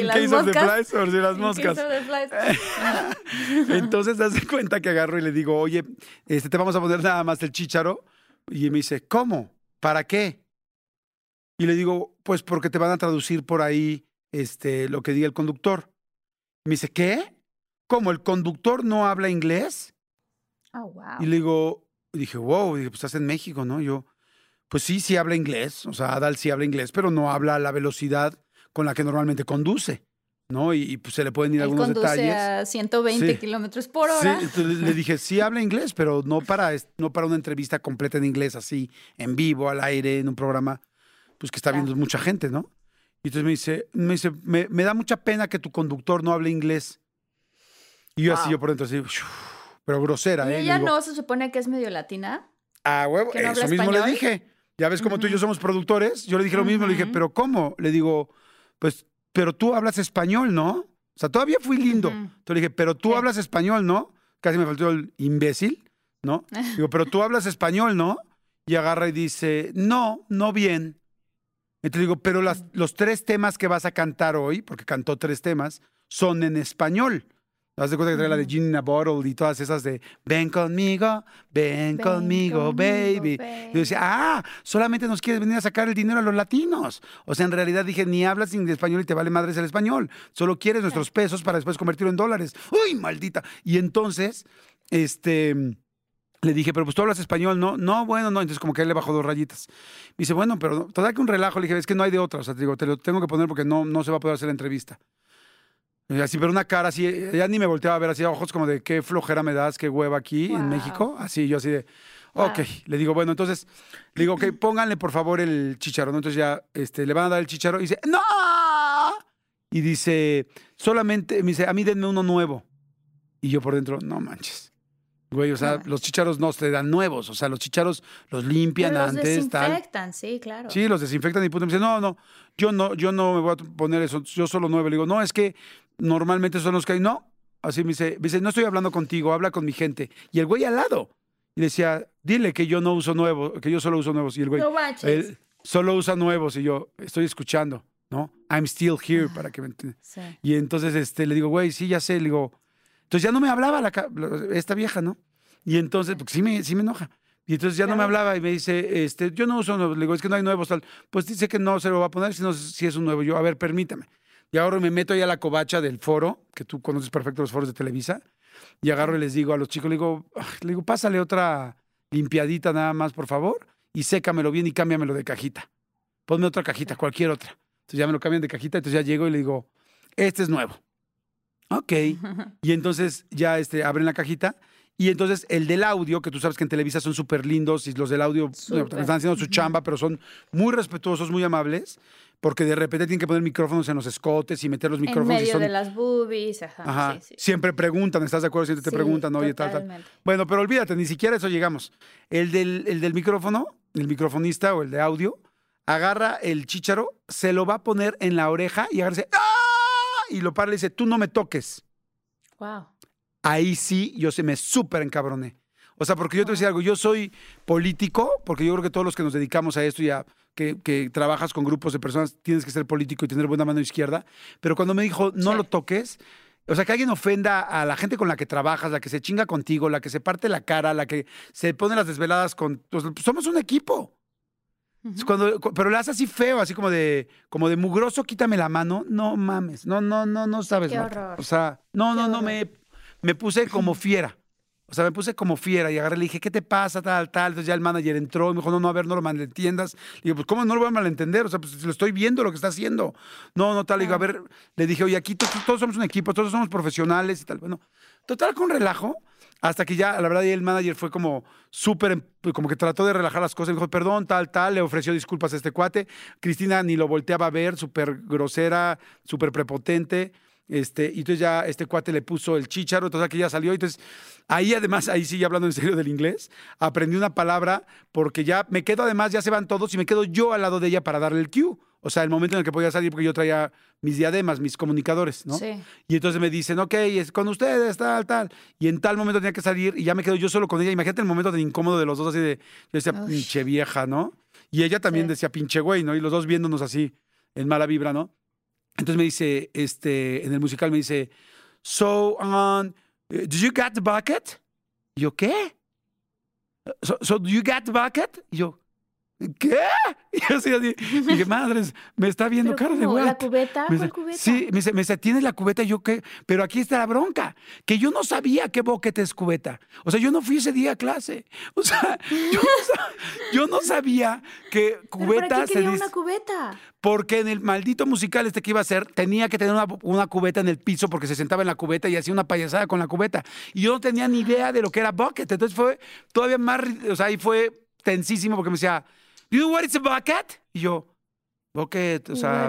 in case of the flies, por si las moscas. entonces, hace cuenta que agarro y le digo, oye, este, te vamos a poner nada más el chícharo. Y me dice, ¿cómo? ¿Para qué? Y le digo, pues porque te van a traducir por ahí este, lo que diga el conductor. me dice, ¿qué? ¿Cómo? ¿El conductor no habla inglés? Oh, wow. Y le digo, dije, wow, dije, pues estás en México, ¿no? Yo, pues sí, sí habla inglés, o sea, Adal sí habla inglés, pero no habla a la velocidad con la que normalmente conduce, ¿no? Y, pues se le pueden ir algunos conduce detalles. a 120 kilómetros por hora. Sí, entonces le dije, sí habla inglés, pero no para, no para una entrevista completa en inglés, así, en vivo, al aire, en un programa, pues que está viendo mucha gente, ¿no? Y entonces me dice, me dice, me, da mucha pena que tu conductor no hable inglés. Y yo así, yo por dentro así, pero grosera, ¿Y ¿eh? ella no se supone que es medio latina? Ah, huevo, eso mismo le dije. Ya ves como tú y yo somos productores. Yo le dije lo mismo, le dije, pero ¿cómo? Le digo, pues, pero tú hablas español, ¿no? O sea, todavía fui lindo. Entonces le dije, pero tú hablas español, ¿no? Casi me faltó el imbécil, ¿no? Digo, pero tú hablas español, ¿no? Y agarra y dice, no, no bien. Entonces digo, pero las, los tres temas que vas a cantar hoy, porque cantó tres temas, son en español. ¿Te das cuenta que trae la de Gin in a Bottle y todas esas de ven conmigo, ven, conmigo, baby. Y yo decía, ah, solamente nos quieres venir a sacar el dinero a los latinos. O sea, en realidad dije, ni hablas en español y te vale madres el español. Solo quieres nuestros pesos para después convertirlo en dólares. ¡Uy, maldita! Y entonces, este le dije, pero pues tú hablas español, ¿no? No, bueno, no. Entonces como que él le bajó dos rayitas. Me dice, bueno, pero todavía que un relajo. Le dije, es que no hay de otra. O sea, te digo, te lo tengo que poner porque no, no se va a poder hacer la entrevista. Así, pero una cara así, ya ni me volteaba a ver así, ojos como de qué flojera me das, qué hueva aquí en México. Así, yo así de, ok. Le digo, bueno, entonces, le digo, ok, pónganle por favor el chicharo. Entonces ya este, le van a dar el chicharo y dice, ¡No! Y dice, solamente, me dice, a mí denme uno nuevo. Y yo por dentro, no manches. Güey, o sea, los chicharos no se dan nuevos, o sea, los chicharos los limpian Pero los desinfectan, sí, claro. Sí, los desinfectan y puto me dice, no, no, yo no, yo no me voy a poner eso, yo solo nueve. Le digo, no, es que normalmente son los que hay, no. Así me dice, me dice, no estoy hablando contigo, habla con mi gente. Y el güey al lado. Y decía, dile que yo no uso nuevos, que yo solo uso nuevos. Y el güey, él solo usa nuevos. Y yo, estoy escuchando, ¿no? I'm still here, para que me entiendan. Y entonces este, le digo, güey, sí, ya sé. Le digo, entonces ya no me hablaba la, esta vieja, ¿no? Y entonces, porque sí me, sí me enoja. Y entonces ya no me hablaba y me dice, este, yo no uso nuevos. Le digo, es que no hay nuevos, tal. Pues dice que no se lo va a poner, sino si es un nuevo. Yo, a ver, permítame. Y ahora me meto ya a la covacha del foro, que tú conoces perfecto los foros de Televisa, y agarro y les digo a los chicos, le digo, ah", le digo, pásale otra limpiadita nada más, por favor, y sécamelo bien y cámbiamelo de cajita. Ponme otra cajita, cualquier otra. Entonces ya me lo cambian de cajita, entonces ya llego y le digo, este es nuevo. Ok. Y entonces ya este, abren la cajita y entonces el del audio, que tú sabes que en Televisa son súper lindos y los del audio están haciendo su chamba, pero son muy respetuosos, muy amables, porque de repente tienen que poner micrófonos en los escotes y meter los micrófonos. En medio son... de las boobies, ajá. Siempre preguntan, ¿estás de acuerdo? Siempre te preguntan, oye, tal, tal. Bueno, pero olvídate, ni siquiera eso llegamos. El del, el del micrófono, el microfonista o el de audio, agarra el chícharo, se lo va a poner en la oreja y agarra ¡Ah! Y lo para y dice, tú no me toques. Wow ahí sí yo se me súper encabroné. O sea, porque yo te voy a decir algo, yo soy político, porque yo creo que todos los que nos dedicamos a esto ya que, que, trabajas con grupos de personas, tienes que ser político y tener buena mano izquierda. Pero cuando me dijo, no lo toques, o sea, que alguien ofenda a la gente con la que trabajas, la que se chinga contigo, la que se parte la cara, la que se pone las desveladas con... Pues, somos un equipo. Cuando, pero le haces así feo, así como de, como de mugroso, quítame la mano. No mames, no, no, no, no sabes. Qué horror. O sea, no, no, no me me puse como fiera. O sea, me puse como fiera y agarré, le dije, ¿qué te pasa? Tal, tal. Entonces ya el manager entró y me dijo, no, no, a ver, no lo malentiendas. Le digo, pues, ¿cómo no lo voy a malentender? O sea, pues lo estoy viendo lo que está haciendo. No, no, tal. Le digo, a ver, le dije, oye, aquí todos, somos un equipo, todos somos profesionales y tal. Bueno, total, con relajo. Hasta que ya, la verdad, el manager fue como súper, como que trató de relajar las cosas. Me dijo, perdón, tal, tal. Le ofreció disculpas a este cuate. Cristina ni lo volteaba a ver, súper grosera, súper prepotente. Este, y entonces ya este cuate le puso el chícharo, entonces aquí ya salió. Entonces, ahí además, ahí sí, hablando en serio del inglés, aprendí una palabra porque ya me quedo además, ya se van todos y me quedo yo al lado de ella para darle el cue. O sea, el momento en el que podía salir porque yo traía mis diademas, mis comunicadores, ¿no? Sí. Y entonces me dicen, ok, es con ustedes, tal, tal. Y en tal momento tenía que salir y ya me quedo yo solo con ella. Imagínate el momento tan incómodo de los dos, así de, yo decía, pinche vieja, ¿no? Y ella también decía, pinche güey, ¿no? Y los dos viéndonos así, en mala vibra, ¿no? Entonces me dice, este, en el musical me dice, so, um, did you get the bucket? Yo, ¿qué? So, so, do you get the bucket? Yo, ¿qué? Y así, así. dije, madres, me está viendo cara de ¿La cubeta? ¿Cuál cubeta? Sí, me dice, me dice, ¿tienes la cubeta? Y yo, ¿qué? Pero aquí está la bronca, que yo no sabía qué boquete es cubeta. O sea, yo no fui ese día a clase. O sea, yo, no, sabía que cubeta ¿Pero qué quería una cubeta? Porque en el maldito musical este que iba a hacer, tenía que tener una, una, cubeta en el piso porque se sentaba en la cubeta y hacía una payasada con la cubeta. Y yo no tenía ni idea de lo que era bucket. Entonces fue todavía más, o sea, ahí fue tensísimo porque me decía, you know what is a bucket? Y yo, bucket, o sea,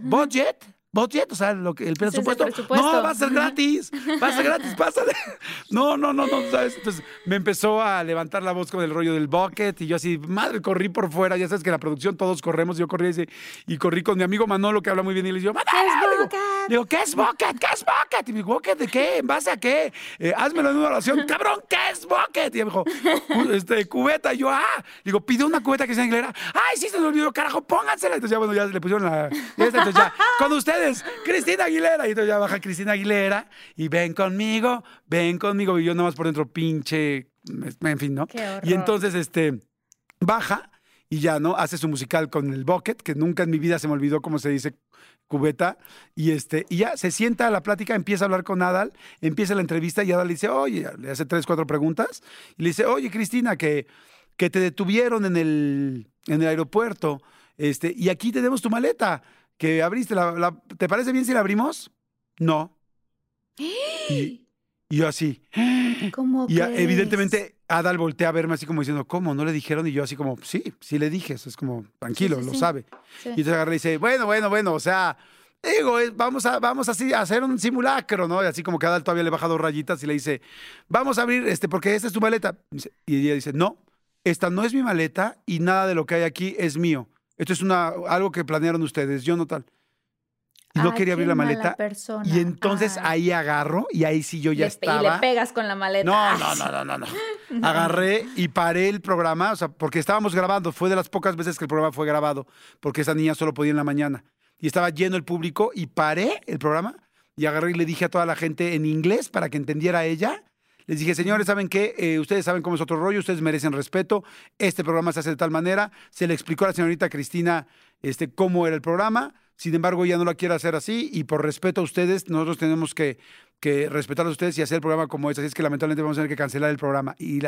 budget. Budget, o sea, lo que, el presupuesto. No, va a ser gratis. Va a ser gratis, pásale. No, no, no, no, ¿sabes? Entonces me empezó a levantar la voz con el rollo del bucket y yo así, madre, corrí por fuera. Ya sabes que la producción todos corremos. Yo corrí ese, y corrí con mi amigo Manolo, que habla muy bien, y le digo, ¿qué es bucket? Digo, ¿qué es bucket? ¿Qué es bucket? Y me dijo, ¿bucket de qué? ¿En base a qué? Eh, házmelo en una oración. Cabrón, ¿qué es bucket? Y me dijo, este, cubeta. Y yo, ah. Digo, pide una cubeta que sea inglesa. Ay, sí, se me olvidó, carajo, póngansela. Entonces ya, bueno, ya le pusieron la. entonces ya, con ustedes Cristina Aguilera. Y entonces ya baja Cristina Aguilera y ven conmigo, ven conmigo. Y yo nada más por dentro, pinche, en fin, ¿no? Y entonces, este, baja y ya, ¿no? Hace su musical con el bucket, que nunca en mi vida se me olvidó cómo se dice cubeta, y este, y ya se sienta a la plática, empieza a hablar con Adal, empieza la entrevista y Adal le dice, oye, le hace tres, cuatro preguntas, y le dice, oye, Cristina, que, que te detuvieron en el, en el aeropuerto, este, y aquí tenemos tu maleta que abriste. La, ¿Te parece bien si la abrimos? No. Y, yo así. ¿Cómo y evidentemente Adal voltea a verme así como diciendo, ¿cómo? ¿No le dijeron? Y yo así como, sí, sí le dije. Eso es como, tranquilo, lo sabe. Y entonces agarra y dice, bueno, bueno, bueno, o sea, digo, vamos a, vamos así a hacer un simulacro, ¿no? Y así como que Adal todavía le baja dos rayitas y le dice, vamos a abrir, este, porque esta es tu maleta. Y ella dice, no, esta no es mi maleta y nada de lo que hay aquí es mío. Esto es una, algo que planearon ustedes, yo no tal. Y no quería abrir la maleta. Y entonces ahí agarro y ahí sí yo ya estaba. Y le pegas con la maleta. No, no, no, no, no, no. Agarré y paré el programa, o sea, porque estábamos grabando. Fue de las pocas veces que el programa fue grabado, porque esa niña solo podía en la mañana. Y estaba lleno el público y paré el programa y agarré y le dije a toda la gente en inglés para que entendiera ella les dije, señores, ¿saben qué? Eh, ustedes saben cómo es otro rollo, ustedes merecen respeto. Este programa se hace de tal manera. Se le explicó a la señorita Cristina este, cómo era el programa. Sin embargo, ella no la quiere hacer así y por respeto a ustedes, nosotros tenemos que, que respetar a ustedes y hacer el programa como es. Así es que lamentablemente vamos a tener que cancelar el programa. Y,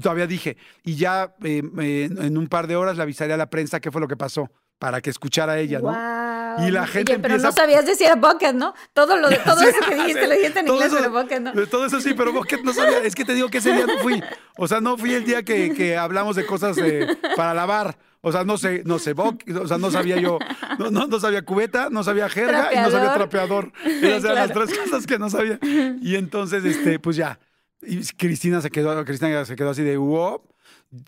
todavía dije, y ya eh, en un par de horas le avisaré a la prensa qué fue lo que pasó para que escuchara ella, ¿no? Y la gente Pero no sabías decir era bucket, ¿no? Todo, lo, todo eso que dijiste lo dijiste en inglés, pero bucket no. Todo eso sí, pero bucket no sabía. Es que te digo que ese día no fui. O sea, no fui el día que, que hablamos de cosas para lavar. O sea, no sé, no sé, o sea, no sabía yo, no, no, sabía cubeta, no sabía jerga y no sabía trapeador. Esas eran las tres cosas que no sabía. Y entonces, este, pues ya. Y Cristina se quedó, Cristina se quedó así de wow.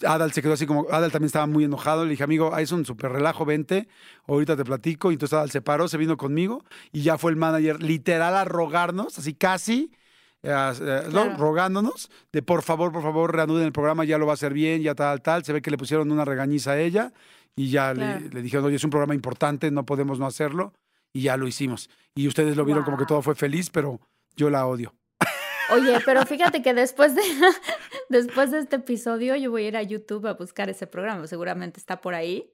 Adal se quedó así como, Adal también estaba muy enojado. Le dije, amigo, es un súper relajo, vente, ahorita te platico. Y entonces Adal se paró, se vino conmigo y ya fue el manager literal a rogarnos, así casi, eh, eh, rogándonos de por favor, por favor, reanuden el programa, ya lo va a hacer bien, ya tal, tal. Se ve que le pusieron una regañiza a ella y ya le, dijeron, oye, es un programa importante, no podemos no hacerlo. Y ya lo hicimos. Y ustedes lo vieron como que todo fue feliz, pero yo la odio. Oye, pero fíjate que después de, después de este episodio yo voy a ir a YouTube a buscar ese programa, seguramente está por ahí.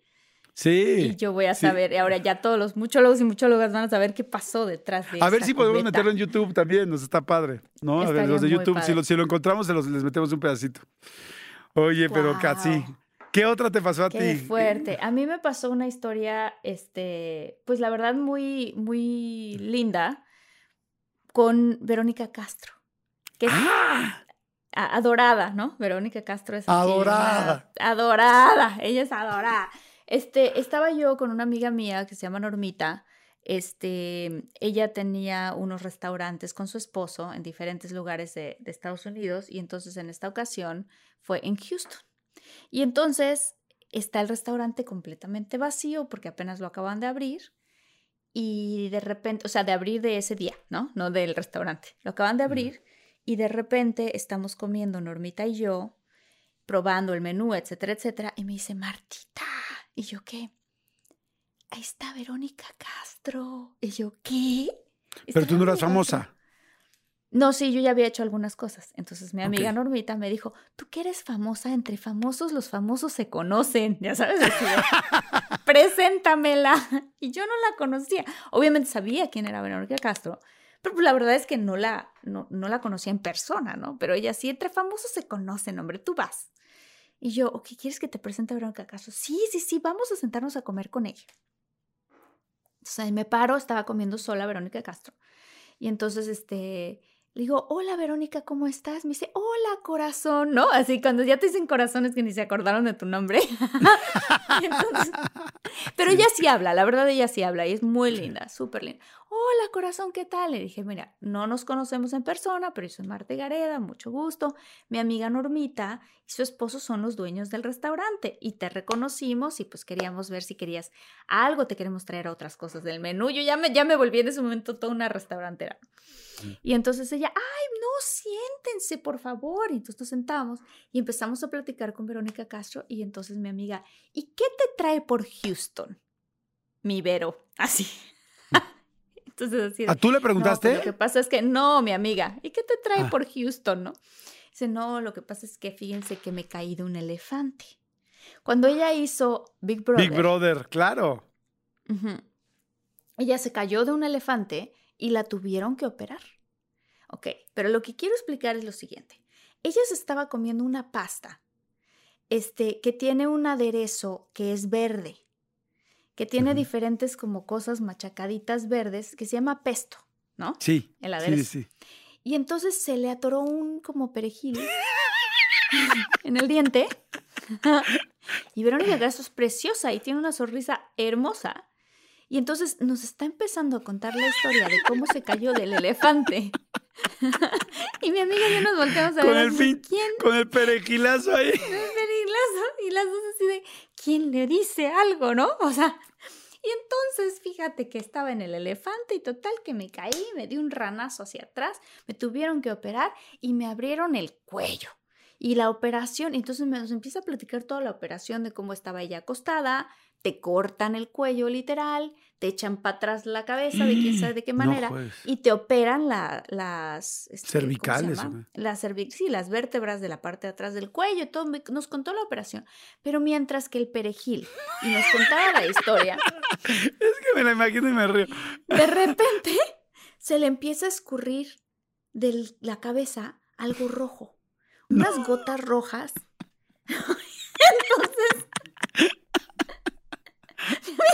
Sí. Y yo voy a saber, ahora ya todos los muchólogos y muchólogas van a saber qué pasó detrás de A ver si podemos meterlo en YouTube también, nos está padre, ¿no? a ver, los de YouTube, si lo, si lo, encontramos, los, les metemos un pedacito. Oye, pero casi. ¿Qué otra te pasó a ti? Qué fuerte. A mí me pasó una historia, este, pues la verdad muy, muy linda con Verónica Castro que es ¡Ah! adorada, ¿no? Verónica Castro es adorada. adorada, ella es adorada. Este, estaba yo con una amiga mía que se llama Normita. Este, ella tenía unos restaurantes con su esposo en diferentes lugares de, de Estados Unidos y entonces en esta ocasión fue en Houston. Y entonces está el restaurante completamente vacío porque apenas lo acaban de abrir y de repente, o sea, de abrir de ese día, ¿no? No del restaurante. Lo acaban de abrir y de repente estamos comiendo Normita y yo, probando el menú, etcétera, etcétera, y me dice, Martita, ¿y yo qué? Ahí está Verónica Castro. Y yo, ¿qué? Pero tú no eras famosa. No, sí, yo ya había hecho algunas cosas. Entonces mi amiga Normita me dijo, tú que eres famosa, entre famosos los famosos se conocen, ya sabes, preséntamela. Y yo no la conocía. Obviamente sabía quién era Verónica Castro, pero pues, la verdad es que no la, no, no la conocía en persona, ¿no? Pero ella sí, entre famosos se conocen, hombre, tú vas. Y yo, ok, ¿quieres que te presente a Verónica Castro? Sí, sí, sí, vamos a sentarnos a comer con ella. Entonces ahí me paro, estaba comiendo sola Verónica Castro. Y entonces, este, le digo, hola Verónica, ¿cómo estás? Me dice, hola corazón, ¿no? Así cuando ya te dicen corazones que ni se acordaron de tu nombre. pero ella sí habla, la verdad ella sí habla y es muy linda, súper linda. Hola corazón, ¿qué tal? Le dije, mira, no nos conocemos en persona, pero yo soy Marta Gareda, mucho gusto. Mi amiga Normita y su esposo son los dueños del restaurante y te reconocimos y pues queríamos ver si querías algo, te queremos traer otras cosas del menú. Yo ya me, ya me volví en ese momento toda una restaurantera. Y entonces ella, ay, no, siéntense, por favor. Y entonces nos sentamos y empezamos a platicar con Verónica Castro y entonces mi amiga, ¿y qué te trae por Houston? Mi Vero, así. entonces así. ¿A tú le preguntaste? lo que pasa es que, no, mi amiga, ¿y qué te trae ah. por Houston, no? Dice, no, lo que pasa es que fíjense que me caí de un elefante. Cuando ella hizo Big Brother. Big Brother, claro. Ella se cayó de un elefante y la tuvieron que operar. Ok, pero lo que quiero explicar es lo siguiente. Ella se estaba comiendo una pasta este, que tiene un aderezo que es verde, que tiene diferentes como cosas machacaditas verdes, que se llama pesto, ¿no? Sí. El aderezo. Sí, sí. Y entonces se le atoró un como perejil en el diente. y Verónica Grasso es preciosa y tiene una sonrisa hermosa. Y entonces nos está empezando a contar la historia de cómo se cayó del elefante. y mi amiga y yo nos volteamos a con ver. El ¿quién? Con el perejilazo ahí. Con el perejilazo. Y las dos así de, ¿quién le dice algo, no? O sea, y entonces fíjate que estaba en el elefante y total que me caí, me di un ranazo hacia atrás, me tuvieron que operar y me abrieron el cuello. Y la operación, entonces me nos empieza a platicar toda la operación de cómo estaba ella acostada, te cortan el cuello literal, te echan para atrás la cabeza de quién sabe de qué manera y te operan las este, cervicales. Las sí, las vértebras de la parte de atrás del cuello, todo nos contó la operación. Pero mientras que el perejil y nos contaba la historia. es que me la imagino y me río. De repente se le empieza a escurrir de la cabeza algo rojo, unas gotas rojas.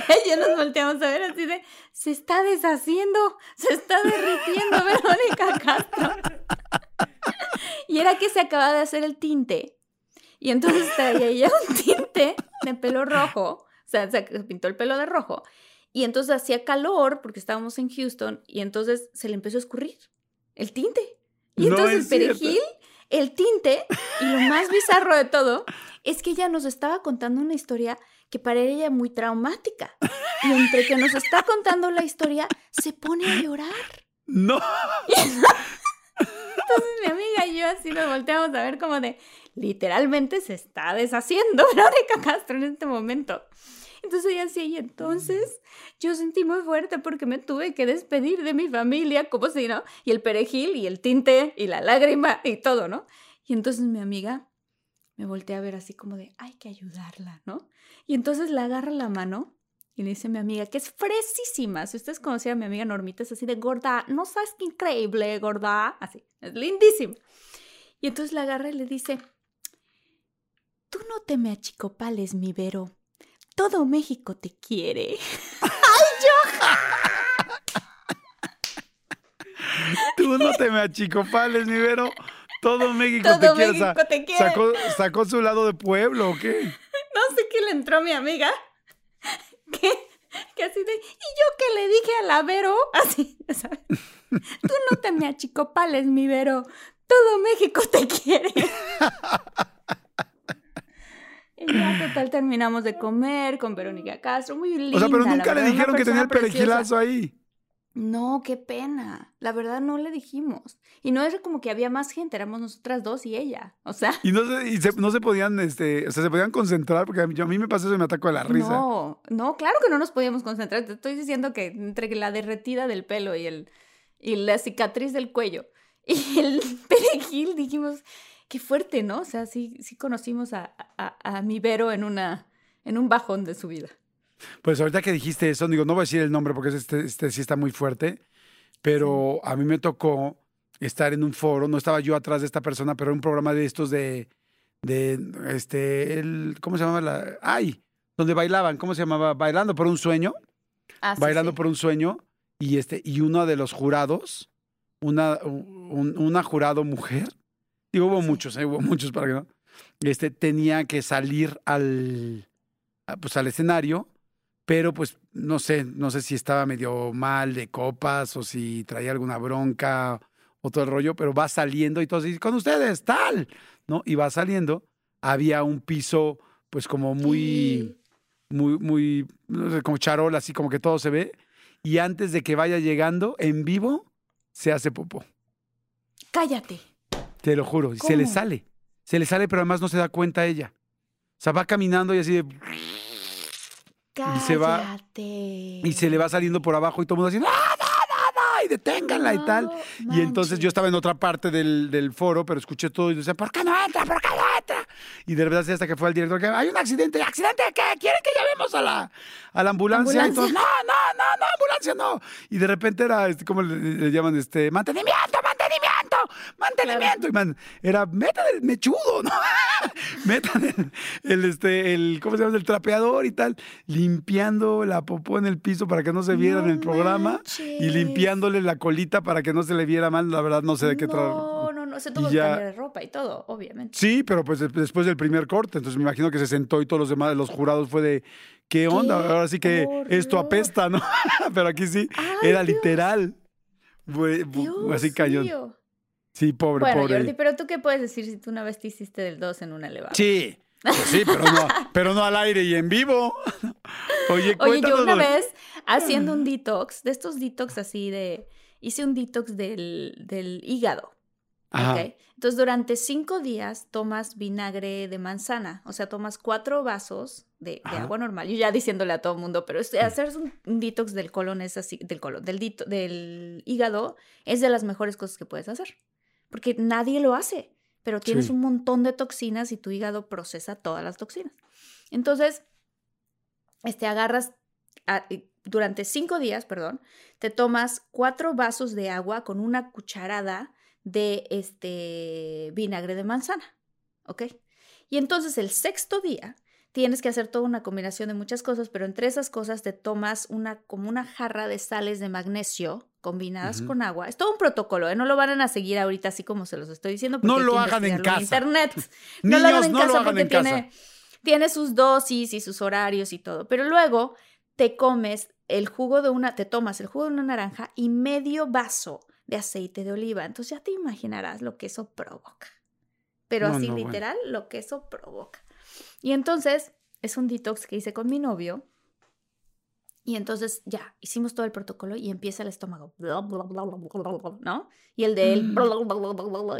Ya nos volteamos a ver así de, se está deshaciendo, se está derritiendo Verónica Castro. y era que se acaba de hacer el tinte. Y entonces traía ella un tinte de pelo rojo, o sea, se pintó el pelo de rojo. Y entonces hacía calor porque estábamos en Houston y entonces se le empezó a escurrir el tinte. Y entonces el perejil, el tinte y lo más bizarro de todo es que ella nos estaba contando una historia que para ella muy traumática. Y entre que nos está contando la historia, se pone a llorar. No. Entonces mi amiga y yo así nos volteamos a ver como de, literalmente se está deshaciendo Verónica Castro en este momento. Entonces ella sí, y entonces yo sentí muy fuerte porque me tuve que despedir de mi familia, como si, ¿no? Y el perejil y el tinte y la lágrima y todo, ¿no? Y entonces mi amiga me volteé a ver así como de, hay que ayudarla, ¿no? Y entonces la agarra la mano y le dice a mi amiga, que es fresísima. Si ustedes conocían a mi amiga Normita, es así de gorda, no sabes qué increíble, gorda, así, es lindísima. Y entonces la agarra y le dice, tú no te me achicopales, mi Vero. Todo México te quiere. ¡Ay, yo! Tú no te me achicopales, mi Vero. Todo México, te, quiere. Sacó, ¿Sacó su lado de pueblo o qué? Sé qué le entró a mi amiga. ¿Qué? Que así de. Y yo que le dije a la Vero, así, ¿sabes? Tú no te me achicopales, mi Vero. Todo México te quiere. Y ya total terminamos de comer con Verónica Castro, muy linda. O sea, pero nunca le dijeron que tenía el perejilazo ahí. No, qué pena. La verdad no le dijimos. Y no es como que había más gente, éramos nosotras dos y ella. O sea. Y no se, y no se podían, este, o sea, se podían concentrar, porque a mí, a mí me pasa eso y me ataco de la risa. No, no, claro que no nos podíamos concentrar. Te estoy diciendo que entre la derretida del pelo y el y la cicatriz del cuello Y el perejil dijimos, qué fuerte, ¿no? O sea, sí, sí conocimos a, a, mi Vero en, una, en un bajón de su vida. Pues ahorita que dijiste eso, digo, no voy a decir el nombre porque este, este sí está muy fuerte, pero a mí me tocó estar en un foro, no estaba yo atrás de esta persona, pero era un programa de estos de, de este, el, ¿cómo se llamaba? La, ay, donde bailaban, ¿cómo se llamaba? Bailando por un sueño. Ah, bailando por un sueño. Y este, y uno de los jurados, una, una jurado mujer, digo, hubo muchos, eh, hubo muchos para que no, este, tenía que salir al, pues al escenario, pero pues no sé, no sé si estaba medio mal de copas o si traía alguna bronca o todo el rollo, pero va saliendo y todo así, con ustedes, tal, ¿no? Y va saliendo, había un piso pues como muy, muy, muy, no sé, como charol, así como que todo se ve, y antes de que vaya llegando, en vivo, se hace popó. Cállate. Te lo juro, se le sale, se le sale, pero además no se da cuenta ella. O sea, va caminando y así de... Cállate. Y se va. Y se le va saliendo por abajo y todo el mundo así, ¡No, no, no, y deténganla y tal. Y entonces yo estaba en otra parte del, del, foro, pero escuché todo y decía, ¿por qué no entra? ¿Por qué no entra? Y de verdad hasta que fue al director que hay un accidente, ¿accidente qué? ¿Quieren que llamemos a la, a la ambulancia? ¿Ambulancia? no, no, no, no, ambulancia no. Y de repente era, este, ¿cómo le, llaman? Este, mantenimiento, mantenimiento, mantenimiento. Y man, era, metan el mechudo, ¿no? metan el, este, el, ¿cómo se llama? El trapeador y tal, limpiando la popó en el piso para que no se viera en el programa y limpiándole la colita para que no se le viera mal. La verdad no sé de qué tratar no se tuvo que cambiar de ropa y todo, obviamente. Sí, pero pues después del primer corte, entonces me imagino que se sentó y todos los demás, los jurados fue de, ¿qué onda? Ahora sí que esto apesta, ¿no? pero aquí sí, era literal. así cayó. Sí, pobre, bueno, pobre. Jordi, pero tú qué puedes decir si tú una vez te hiciste del 2 en una elevador? Sí, pues sí, pero no, pero no al aire y en vivo. Oye, Oye yo una vez haciendo un detox, de estos detox así de, hice un detox del, del hígado. Entonces, durante cinco días tomas vinagre de manzana, o sea, tomas cuatro vasos de, agua normal. Yo ya diciéndole a todo el mundo, pero hacer un, detox del colon es así, del colon, del, del hígado es de las mejores cosas que puedes hacer, porque nadie lo hace, pero tienes un montón de toxinas y tu hígado procesa todas las toxinas. Entonces, este, agarras, durante cinco días, perdón, te tomas cuatro vasos de agua con una cucharada de este vinagre de manzana, ¿ok? Y entonces el sexto día tienes que hacer toda una combinación de muchas cosas, pero entre esas cosas te tomas una como una jarra de sales de magnesio combinadas con agua. Es todo un protocolo, ¿eh? No lo van a seguir ahorita así como se los estoy diciendo. No lo hagan en casa. internet. no lo hagan en casa porque tiene, tiene sus dosis y sus horarios y todo. Pero luego te comes el jugo de una, te tomas el jugo de una naranja y medio vaso de aceite de oliva. Entonces ya te imaginarás lo que eso provoca. Pero así literal, lo que eso provoca. Y entonces es un detox que hice con mi novio. Y entonces ya, hicimos todo el protocolo y empieza el estómago, ¿no? Y el de él,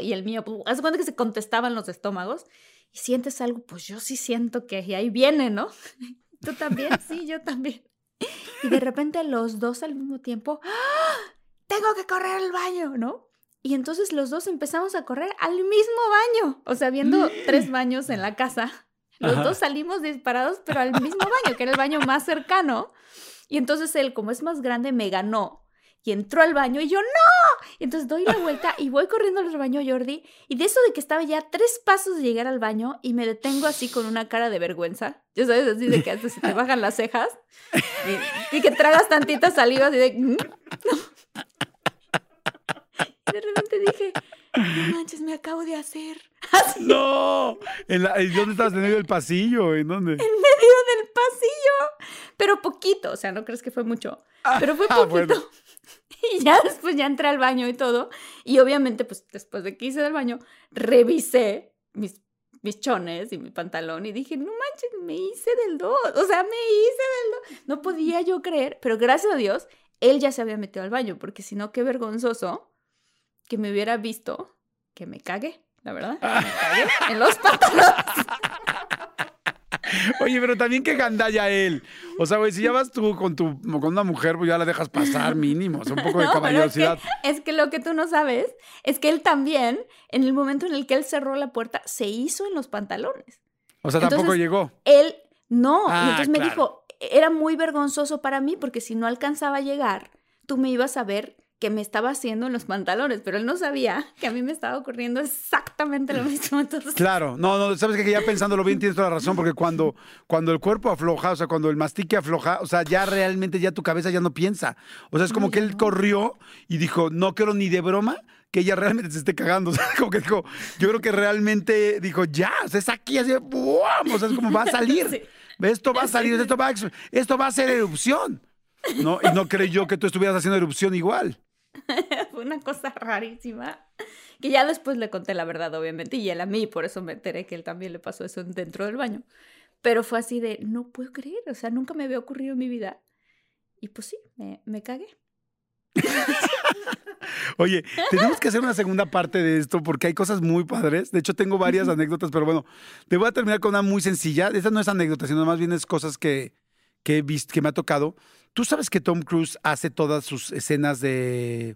y el mío, hace cuenta que se contestaban los estómagos y sientes algo, pues yo sí siento que ahí viene, ¿no? Tú también, sí, yo también. Y de repente los dos al mismo tiempo, ¡ah! tengo que correr al baño, ¿no? Y entonces los dos empezamos a correr al mismo baño, o sea, viendo tres baños en la casa. Los dos salimos disparados, pero al mismo baño, que era el baño más cercano. Y entonces él, como es más grande, me ganó y entró al baño y yo no. Y entonces doy la vuelta y voy corriendo al baño Jordi y de eso de que estaba ya tres pasos de llegar al baño y me detengo así con una cara de vergüenza. Ya sabes, así de que hasta se te bajan las cejas y, que tragas tantita saliva así de... Mm, de repente dije, no manches, me acabo de hacer. No, ¿En, dónde estabas? ¿En medio del pasillo? ¿En dónde? En medio del pasillo. Pero poquito, o sea, no crees que fue mucho. Ah, pero fue ah, poquito. Y ya después ya entré al baño y todo. Y obviamente, pues después de que hice del baño, revisé mis, mis chones y mi pantalón y dije, no manches, me hice del 2. O sea, me hice del 2. No podía yo creer, pero gracias a Dios, él ya se había metido al baño, porque si no, qué vergonzoso que me hubiera visto que me cagué, la verdad. Me cagué en los pantalones. Oye, pero también que gandalla él. O sea, güey, si ya vas tú con, tu, con una mujer, pues ya la dejas pasar mínimo. Es un poco de caballerosidad. Es que, lo que tú no sabes es que él también, en el momento en el que él cerró la puerta, se hizo en los pantalones. O sea, tampoco llegó. Él, no. y ah, entonces me dijo, era muy vergonzoso para mí porque si no alcanzaba a llegar, tú me ibas a ver que me estaba haciendo en los pantalones, pero él no sabía que a mí me estaba ocurriendo exactamente lo mismo. Entonces... Claro, no, no, sabes que ya pensándolo bien tienes toda la razón, porque cuando, cuando el cuerpo afloja, o sea, cuando el mastique afloja, o sea, ya realmente ya tu cabeza ya no piensa. O sea, es como que él corrió y dijo, no quiero ni de broma que ella realmente se esté cagando. O sea, como que dijo, yo creo que realmente dijo, ya, o sea, es aquí, así, ¡buam! O sea, es como va a salir. Esto va a salir, esto va a, esto va a ser erupción. ¿no? Y no creyó que tú estuvieras haciendo erupción igual. Fue una cosa rarísima. Que ya después le conté la verdad, obviamente, y él a mí, por eso me enteré que él también le pasó eso dentro del baño. Pero fue así de, no puedo creer, o sea, nunca me había ocurrido en mi vida. Y pues sí, me, me cagué. Oye, tenemos que hacer una segunda parte de esto porque hay cosas muy padres. De hecho, tengo varias anécdotas, pero bueno, te voy a terminar con una muy sencilla. Esta no es anécdota, sino más bien es cosas que, que, he visto, que me ha tocado. Tú sabes que Tom Cruise hace todas sus escenas de,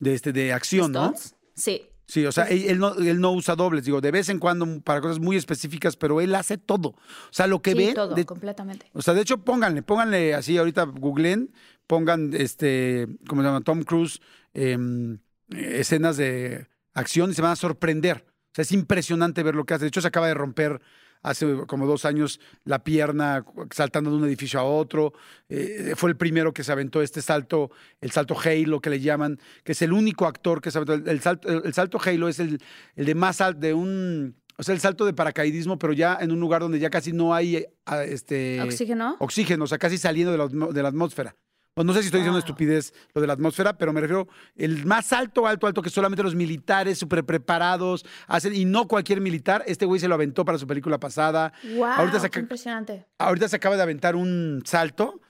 de, este, de acción, ¿no? Sí. Sí, o sea, él, no, él, no, usa dobles, digo, de vez en cuando para cosas muy específicas, pero él hace todo. O sea, lo que sí, ve. todo, completamente. O sea, de hecho, pónganle, pónganle así, ahorita googleen, pongan, este, ¿cómo se llama? Tom Cruise, em, escenas de acción y se van a sorprender. O sea, es impresionante ver lo que hace. De hecho, se acaba de romper hace como dos años la pierna saltando de un edificio a otro. Eh, fue el primero que se aventó este salto, el salto Halo que le llaman, que es el único actor que se aventó. El, salto, el, salto Halo es el, el de más alto, de un... O sea, el salto de paracaidismo, pero ya en un lugar donde ya casi no hay ah, este, oxígeno. Oxígeno, o sea, casi saliendo de de la atmósfera. Pues no sé si estoy diciendo estupidez lo de la atmósfera, pero me refiero el más alto, alto, alto que solamente los militares súper preparados hacen y no cualquier militar. Este güey se lo aventó para su película pasada. Wow, ahorita impresionante. Ahorita se acaba de aventar un salto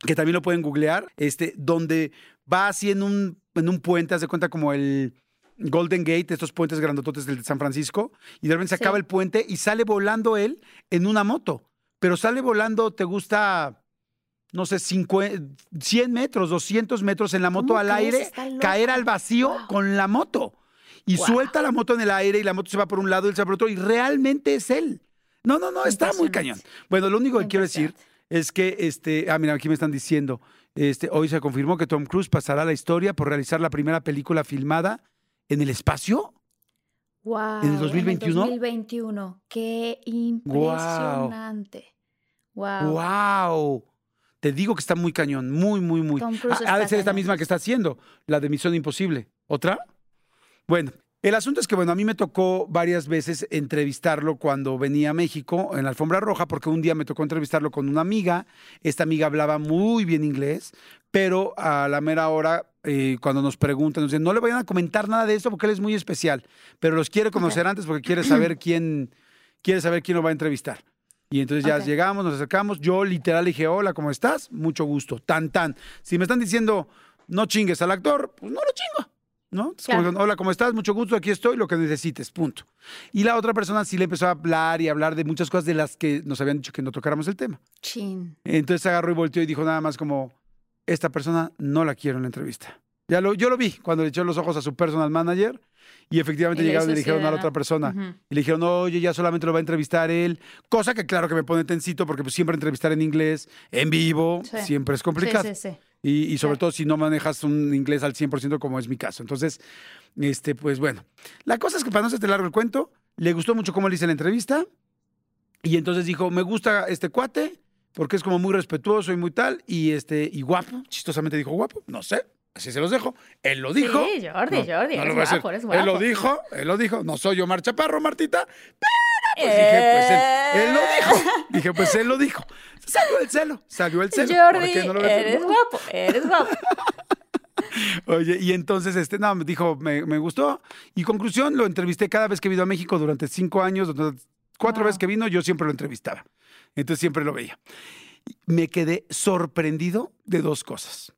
que también lo pueden googlear, este, donde va así en un, en un puente, hace cuenta como el Golden Gate, estos puentes grandototes del de San Francisco, y de repente se acaba el puente y sale volando él en una moto. Pero sale volando, te gusta no sé, 100 metros, 200 metros en la moto al aire, caer al vacío con la moto. Y suelta la moto en el aire y la moto se va por un lado y se va por otro y realmente es él. No, no, no, está muy cañón. Bueno, lo único que quiero decir es que, este, ah, mira, aquí me están diciendo, este, hoy se confirmó que Tom Cruise pasará a la historia por realizar la primera película filmada en el espacio. Wow. En el 2021. En el 2021. Qué impresionante. Wow. Wow. Te digo que está muy cañón, muy, muy, muy. Ha, de ser esta misma que está haciendo, la de Misión Imposible. ¿Otra? Bueno, el asunto es que, bueno, a mí me tocó varias veces entrevistarlo cuando venía a México en la alfombra roja, porque un día me tocó entrevistarlo con una amiga. Esta amiga hablaba muy bien inglés, pero a la mera hora, eh, cuando nos preguntan, nos dicen, no le vayan a comentar nada de esto porque él es muy especial, pero los quiere conocer antes porque quiere saber quién, quiere saber quién lo va a entrevistar. Y entonces ya llegamos, nos acercamos. Yo literal dije, hola, ¿cómo estás? Mucho gusto. Tan, tan. Si me están diciendo, no chingues al actor, pues no lo chingo. ¿No? hola, ¿cómo estás? Mucho gusto, aquí estoy, lo que necesites, punto. Y la otra persona sí le empezó a hablar y hablar de muchas cosas de las que nos habían dicho que no tocáramos el tema. Chin. Entonces agarró y volteó y dijo nada más como, esta persona no la quiero en la entrevista. Ya lo, yo lo vi cuando le echó los ojos a su personal manager y efectivamente llegaron y le dijeron a la otra persona. Y le dijeron, oye, ya solamente lo va a entrevistar él. Cosa que claro que me pone tensito porque pues, siempre entrevistar en inglés, en vivo, siempre es complicado. Y, y, sobre todo si no manejas un inglés al 100% como es mi caso. Entonces, este, pues bueno. La cosa es que para no hacerte largo el cuento, le gustó mucho cómo le hice la entrevista. Y entonces dijo, me gusta este cuate porque es como muy respetuoso y muy tal. Y, este, y guapo. Chistosamente dijo guapo. No sé. Así se los dejo. Él lo dijo. Sí, Jordi, Jordi. No guapo, es guapo. Él lo dijo, él lo dijo. No soy Omar Chaparro, Martita, pero pues dije, pues él, lo dijo. Dije, pues él lo dijo. Salió el celo, salió el celo. Jordi, no lo eres guapo, eres guapo. Oye, y entonces, este, no, me dijo, me, me, gustó. Y conclusión, lo entrevisté cada vez que vino a México durante cinco años, cuatro veces que vino, yo siempre lo entrevistaba. Entonces siempre lo veía. Me quedé sorprendido de dos cosas.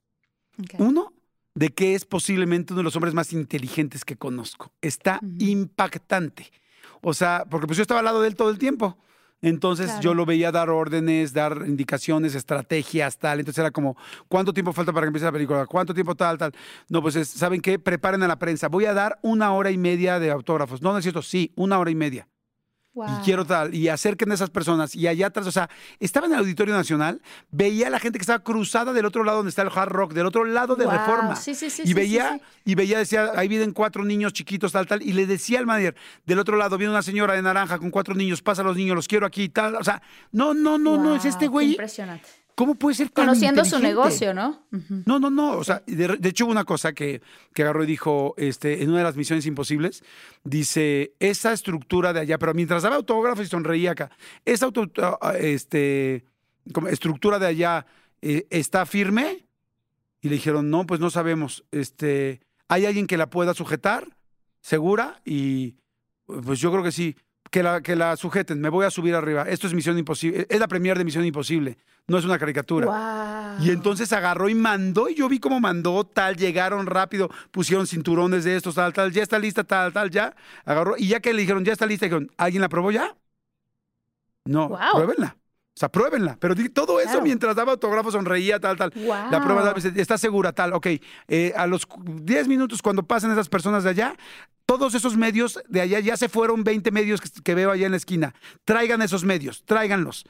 Uno, de que es posiblemente uno de los hombres más inteligentes que conozco. Está impactante. O sea, porque pues yo estaba al lado de él todo el tiempo. Entonces yo lo veía dar órdenes, dar indicaciones, estrategias, tal. Entonces era como, ¿cuánto tiempo falta para que empiece la película? ¿Cuánto tiempo tal, tal? No, pues ¿saben qué? Preparen a la prensa. Voy a dar una hora y media de autógrafos. No, no es cierto, sí, una hora y media. Y quiero tal, y acerquen a esas personas. Y allá atrás, o sea, estaba en el Auditorio Nacional, veía a la gente que estaba cruzada del otro lado donde está el hard rock, del otro lado de Reforma. Sí, sí, sí, y veía, y veía, decía, ahí vienen cuatro niños chiquitos, tal, tal. Y le decía al manager, del otro lado viene una señora de naranja con cuatro niños, pasa a los niños, los quiero aquí, tal. O sea, no, no, no, no, es este güey. Impresionante. ¿Cómo puede ser tan Conociendo su negocio, ¿no? No, no, no. O sea, de, hecho hubo una cosa que, que agarró y dijo este, en una de las misiones imposibles. Dice, esa estructura de allá, pero mientras daba autógrafos y sonreía acá, esa auto, este, como estructura de allá eh, está firme. Y le dijeron, no, pues no sabemos. Este, ¿Hay alguien que la pueda sujetar? ¿Segura? Y pues yo creo que sí que la, que la sujeten, me voy a subir arriba. Esto es Misión Imposible, es la premier de Misión Imposible, no es una caricatura. Y entonces agarró y mandó, y yo vi cómo mandó, tal, llegaron rápido, pusieron cinturones de estos, tal, tal, ya está lista, tal, tal, ya. Agarró, y ya que le dijeron, ya está lista, dijeron, ¿alguien la probó ya? No, pruébenla. O sea, pruébenla. Pero todo eso mientras daba autógrafo, sonreía, tal, tal. La prueba está segura, tal. Ok, eh, a los 10 minutos cuando pasan esas personas de allá, todos esos medios de allá ya se fueron 20 medios que, veo allá en la esquina. Traigan esos medios, tráiganlos.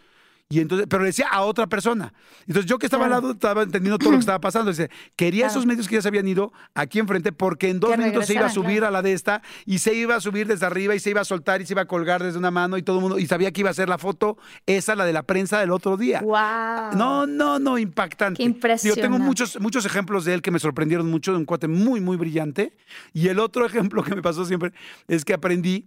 Y entonces, pero le decía a otra persona. Entonces yo que estaba al lado estaba entendiendo todo lo que estaba pasando. Dice, quería esos medios que ya se habían ido aquí enfrente porque en dos minutos se iba a subir a la de esta y se iba a subir desde arriba y se iba a soltar y se iba a colgar desde una mano y todo el mundo, y sabía que iba a ser la foto, esa la de la prensa del otro día. Wow. No, no, no, impactante. Qué Yo tengo muchos, muchos ejemplos de él que me sorprendieron mucho, de un cuate muy, muy brillante. Y el otro ejemplo que me pasó siempre es que aprendí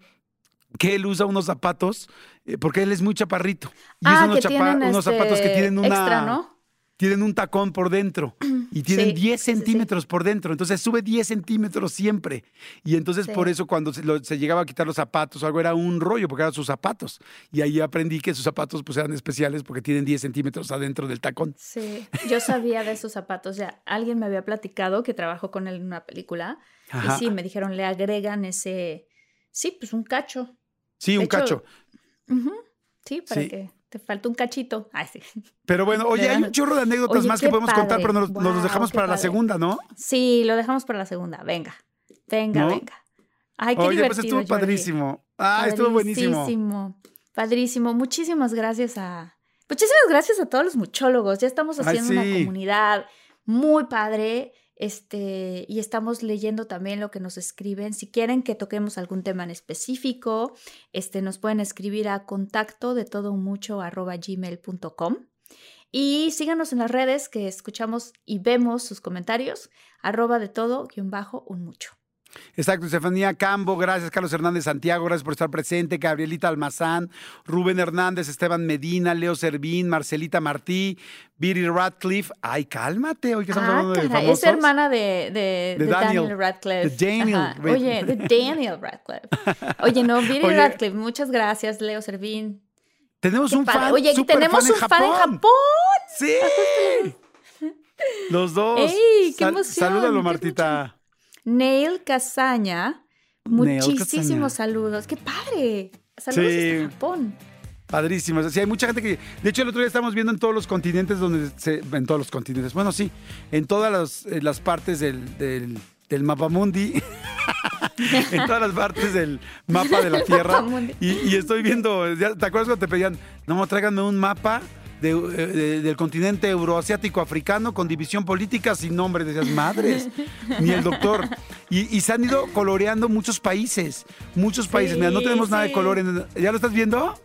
que él usa unos zapatos, eh, porque él es muy chaparrito. Y ah, usa unos, zapatos que tienen una. Extra, ¿no? Tienen un tacón por dentro y tienen 10 centímetros por dentro. Entonces sube 10 centímetros siempre. Y entonces por eso cuando se, llegaba a quitar los zapatos o algo era un rollo porque eran sus zapatos. Y ahí aprendí que sus zapatos pues eran especiales porque tienen 10 centímetros adentro del tacón. Sí, yo sabía de esos zapatos. Ya alguien me había platicado que trabajó con él en una película. Y sí, me dijeron, le agregan ese, sí, pues un cacho. Sí, un cacho. Sí, para que te falta un cachito. Ay, sí. Pero bueno, oye, hay un chorro de anécdotas más que podemos contar, pero nos, los dejamos para la segunda, ¿no? Sí, lo dejamos para la segunda. Venga, venga, venga. Ay, qué Oye, pues estuvo padrísimo. Ah, estuvo buenísimo. Padrísimo. Padrísimo. Muchísimas gracias a. Muchísimas gracias a todos los muchólogos. Ya estamos haciendo una comunidad muy padre. Este, y estamos leyendo también lo que nos escriben. Si quieren que toquemos algún tema en específico, este, nos pueden escribir a contacto de todo mucho arroba gmail.com. Y síganos en las redes que escuchamos y vemos sus comentarios, arroba de todo guion bajo un mucho. Exacto, Estefanía Cambo, gracias Carlos Hernández Santiago, gracias por estar presente, Gabrielita Almazán, Rubén Hernández, Esteban Medina, Leo Servín, Marcelita Martí, Viri Radcliffe. Ay, cálmate, hoy que estamos ah, hablando de famosos. Es hermana de, Daniel, Radcliffe. De Daniel. Oye, de Daniel Radcliffe. Oye, no, Viri Radcliffe, muchas gracias, Leo Servín. Tenemos un fan. Oye, tenemos un fan en Japón. Sí. Los dos. ¡Ey, qué emoción! Salúdalo, Martita. Neil Casaña. Muchísimos saludos. ¡Qué padre! Saludos desde Japón. Padrísimo. Sí, hay mucha gente que. De hecho, el otro día estamos viendo en todos los continentes donde se. En todos los continentes. Bueno, sí. En todas las, partes del, del, del mapa mundi. en todas las partes del mapa de la Tierra. Y, y, estoy viendo. ¿Te acuerdas cuando te pedían? No, tráiganme un mapa del continente euroasiático africano con división política sin nombre. Decías, madres, ni el doctor. Y, se han ido coloreando muchos países, muchos países. Mira, no tenemos nada de color. En, ¿Ya lo estás viendo?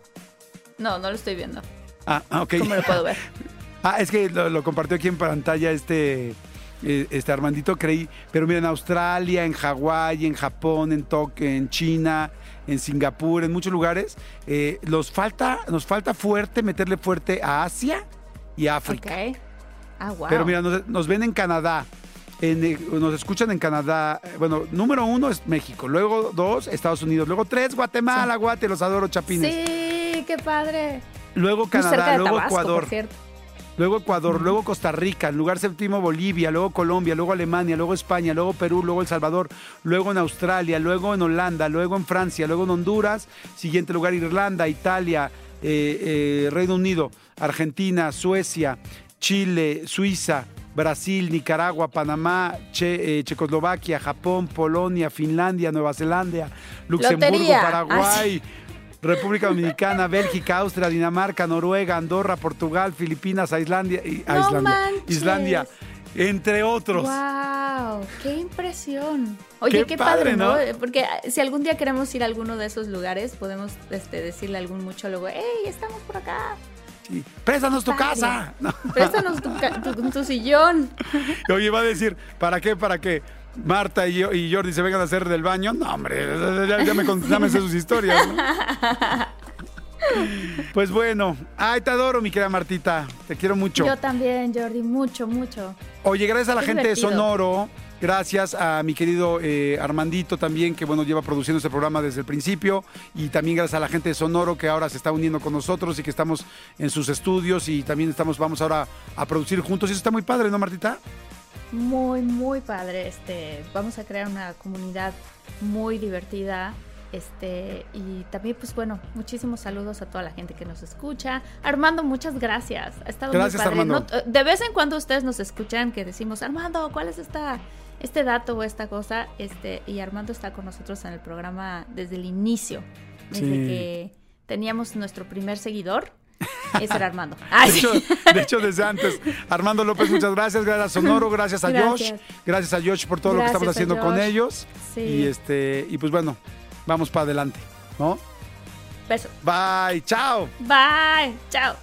No, no lo estoy viendo. Ah, ah ok. ¿Cómo lo puedo ver? ah, es que lo, compartió aquí en pantalla este eh, este Armandito creí, pero mira, en Australia, en Hawái, en Japón, en Tokio, en China, en Singapur, en muchos lugares, eh, los falta, nos falta fuerte meterle fuerte a Asia y África. Ah, Pero mira, nos, ven en Canadá, eh, nos escuchan en Canadá. Bueno, número uno es México, luego dos, Estados Unidos, luego tres, Guatemala, Guate, los adoro, Chapines. Sí, qué padre. Luego Canadá, luego Ecuador. Luego Ecuador, luego Costa Rica, lugar séptimo Bolivia, luego Colombia, luego Alemania, luego España, luego Perú, luego El Salvador, luego en Australia, luego en Holanda, luego en Francia, luego en Honduras, siguiente lugar Irlanda, Italia, eh, Reino Unido, Argentina, Suecia, Chile, Suiza, Brasil, Nicaragua, Panamá, Checoslovaquia, Japón, Polonia, Finlandia, Nueva Zelanda, Luxemburgo, Paraguay. República Dominicana, Bélgica, Austria, Dinamarca, Noruega, Andorra, Portugal, Filipinas, Islandia, Islandia, entre otros. ¡Wow! ¡Qué impresión! Oye, qué, padre, ¿no? Porque si algún día queremos ir a alguno de esos lugares, podemos este, decirle a algún muchólogo, ¡Ey, estamos por acá! Sí. Préstanos tu casa. Préstanos tu, tu, sillón. Oye, va a decir, ¿para qué? ¿Para qué? Marta y, y Jordi se vengan a hacer del baño. No, hombre, ya, me contaste sus historias. Pues bueno, ay, te adoro, mi querida Martita. Te quiero mucho. Yo también, Jordi, mucho, mucho. Oye, gracias a la gente de Sonoro. Gracias a mi querido eh, Armandito también, que bueno, lleva produciendo este programa desde el principio. Y también gracias a la gente de Sonoro que ahora se está uniendo con nosotros y que estamos en sus estudios y también estamos, vamos ahora a producir juntos. Y eso está muy padre, ¿no, Martita? muy, muy padre. Este, vamos a crear una comunidad muy divertida. Este, y también, pues bueno, muchísimos saludos a toda la gente que nos escucha. Armando, muchas gracias. Ha estado muy padre. de vez en cuando ustedes nos escuchan que decimos, Armando, ¿cuál es esta, este dato o esta cosa? Este, y Armando está con nosotros en el programa desde el inicio, desde que teníamos nuestro primer seguidor ese era Armando. de, hecho, desde antes. Armando López, muchas gracias. Gracias a Sonoro, gracias a Josh. Gracias a Josh por todo lo que estamos haciendo con ellos. Y este, y pues bueno, vamos para adelante, ¿no? Beso. Bye, chao. Bye, chao.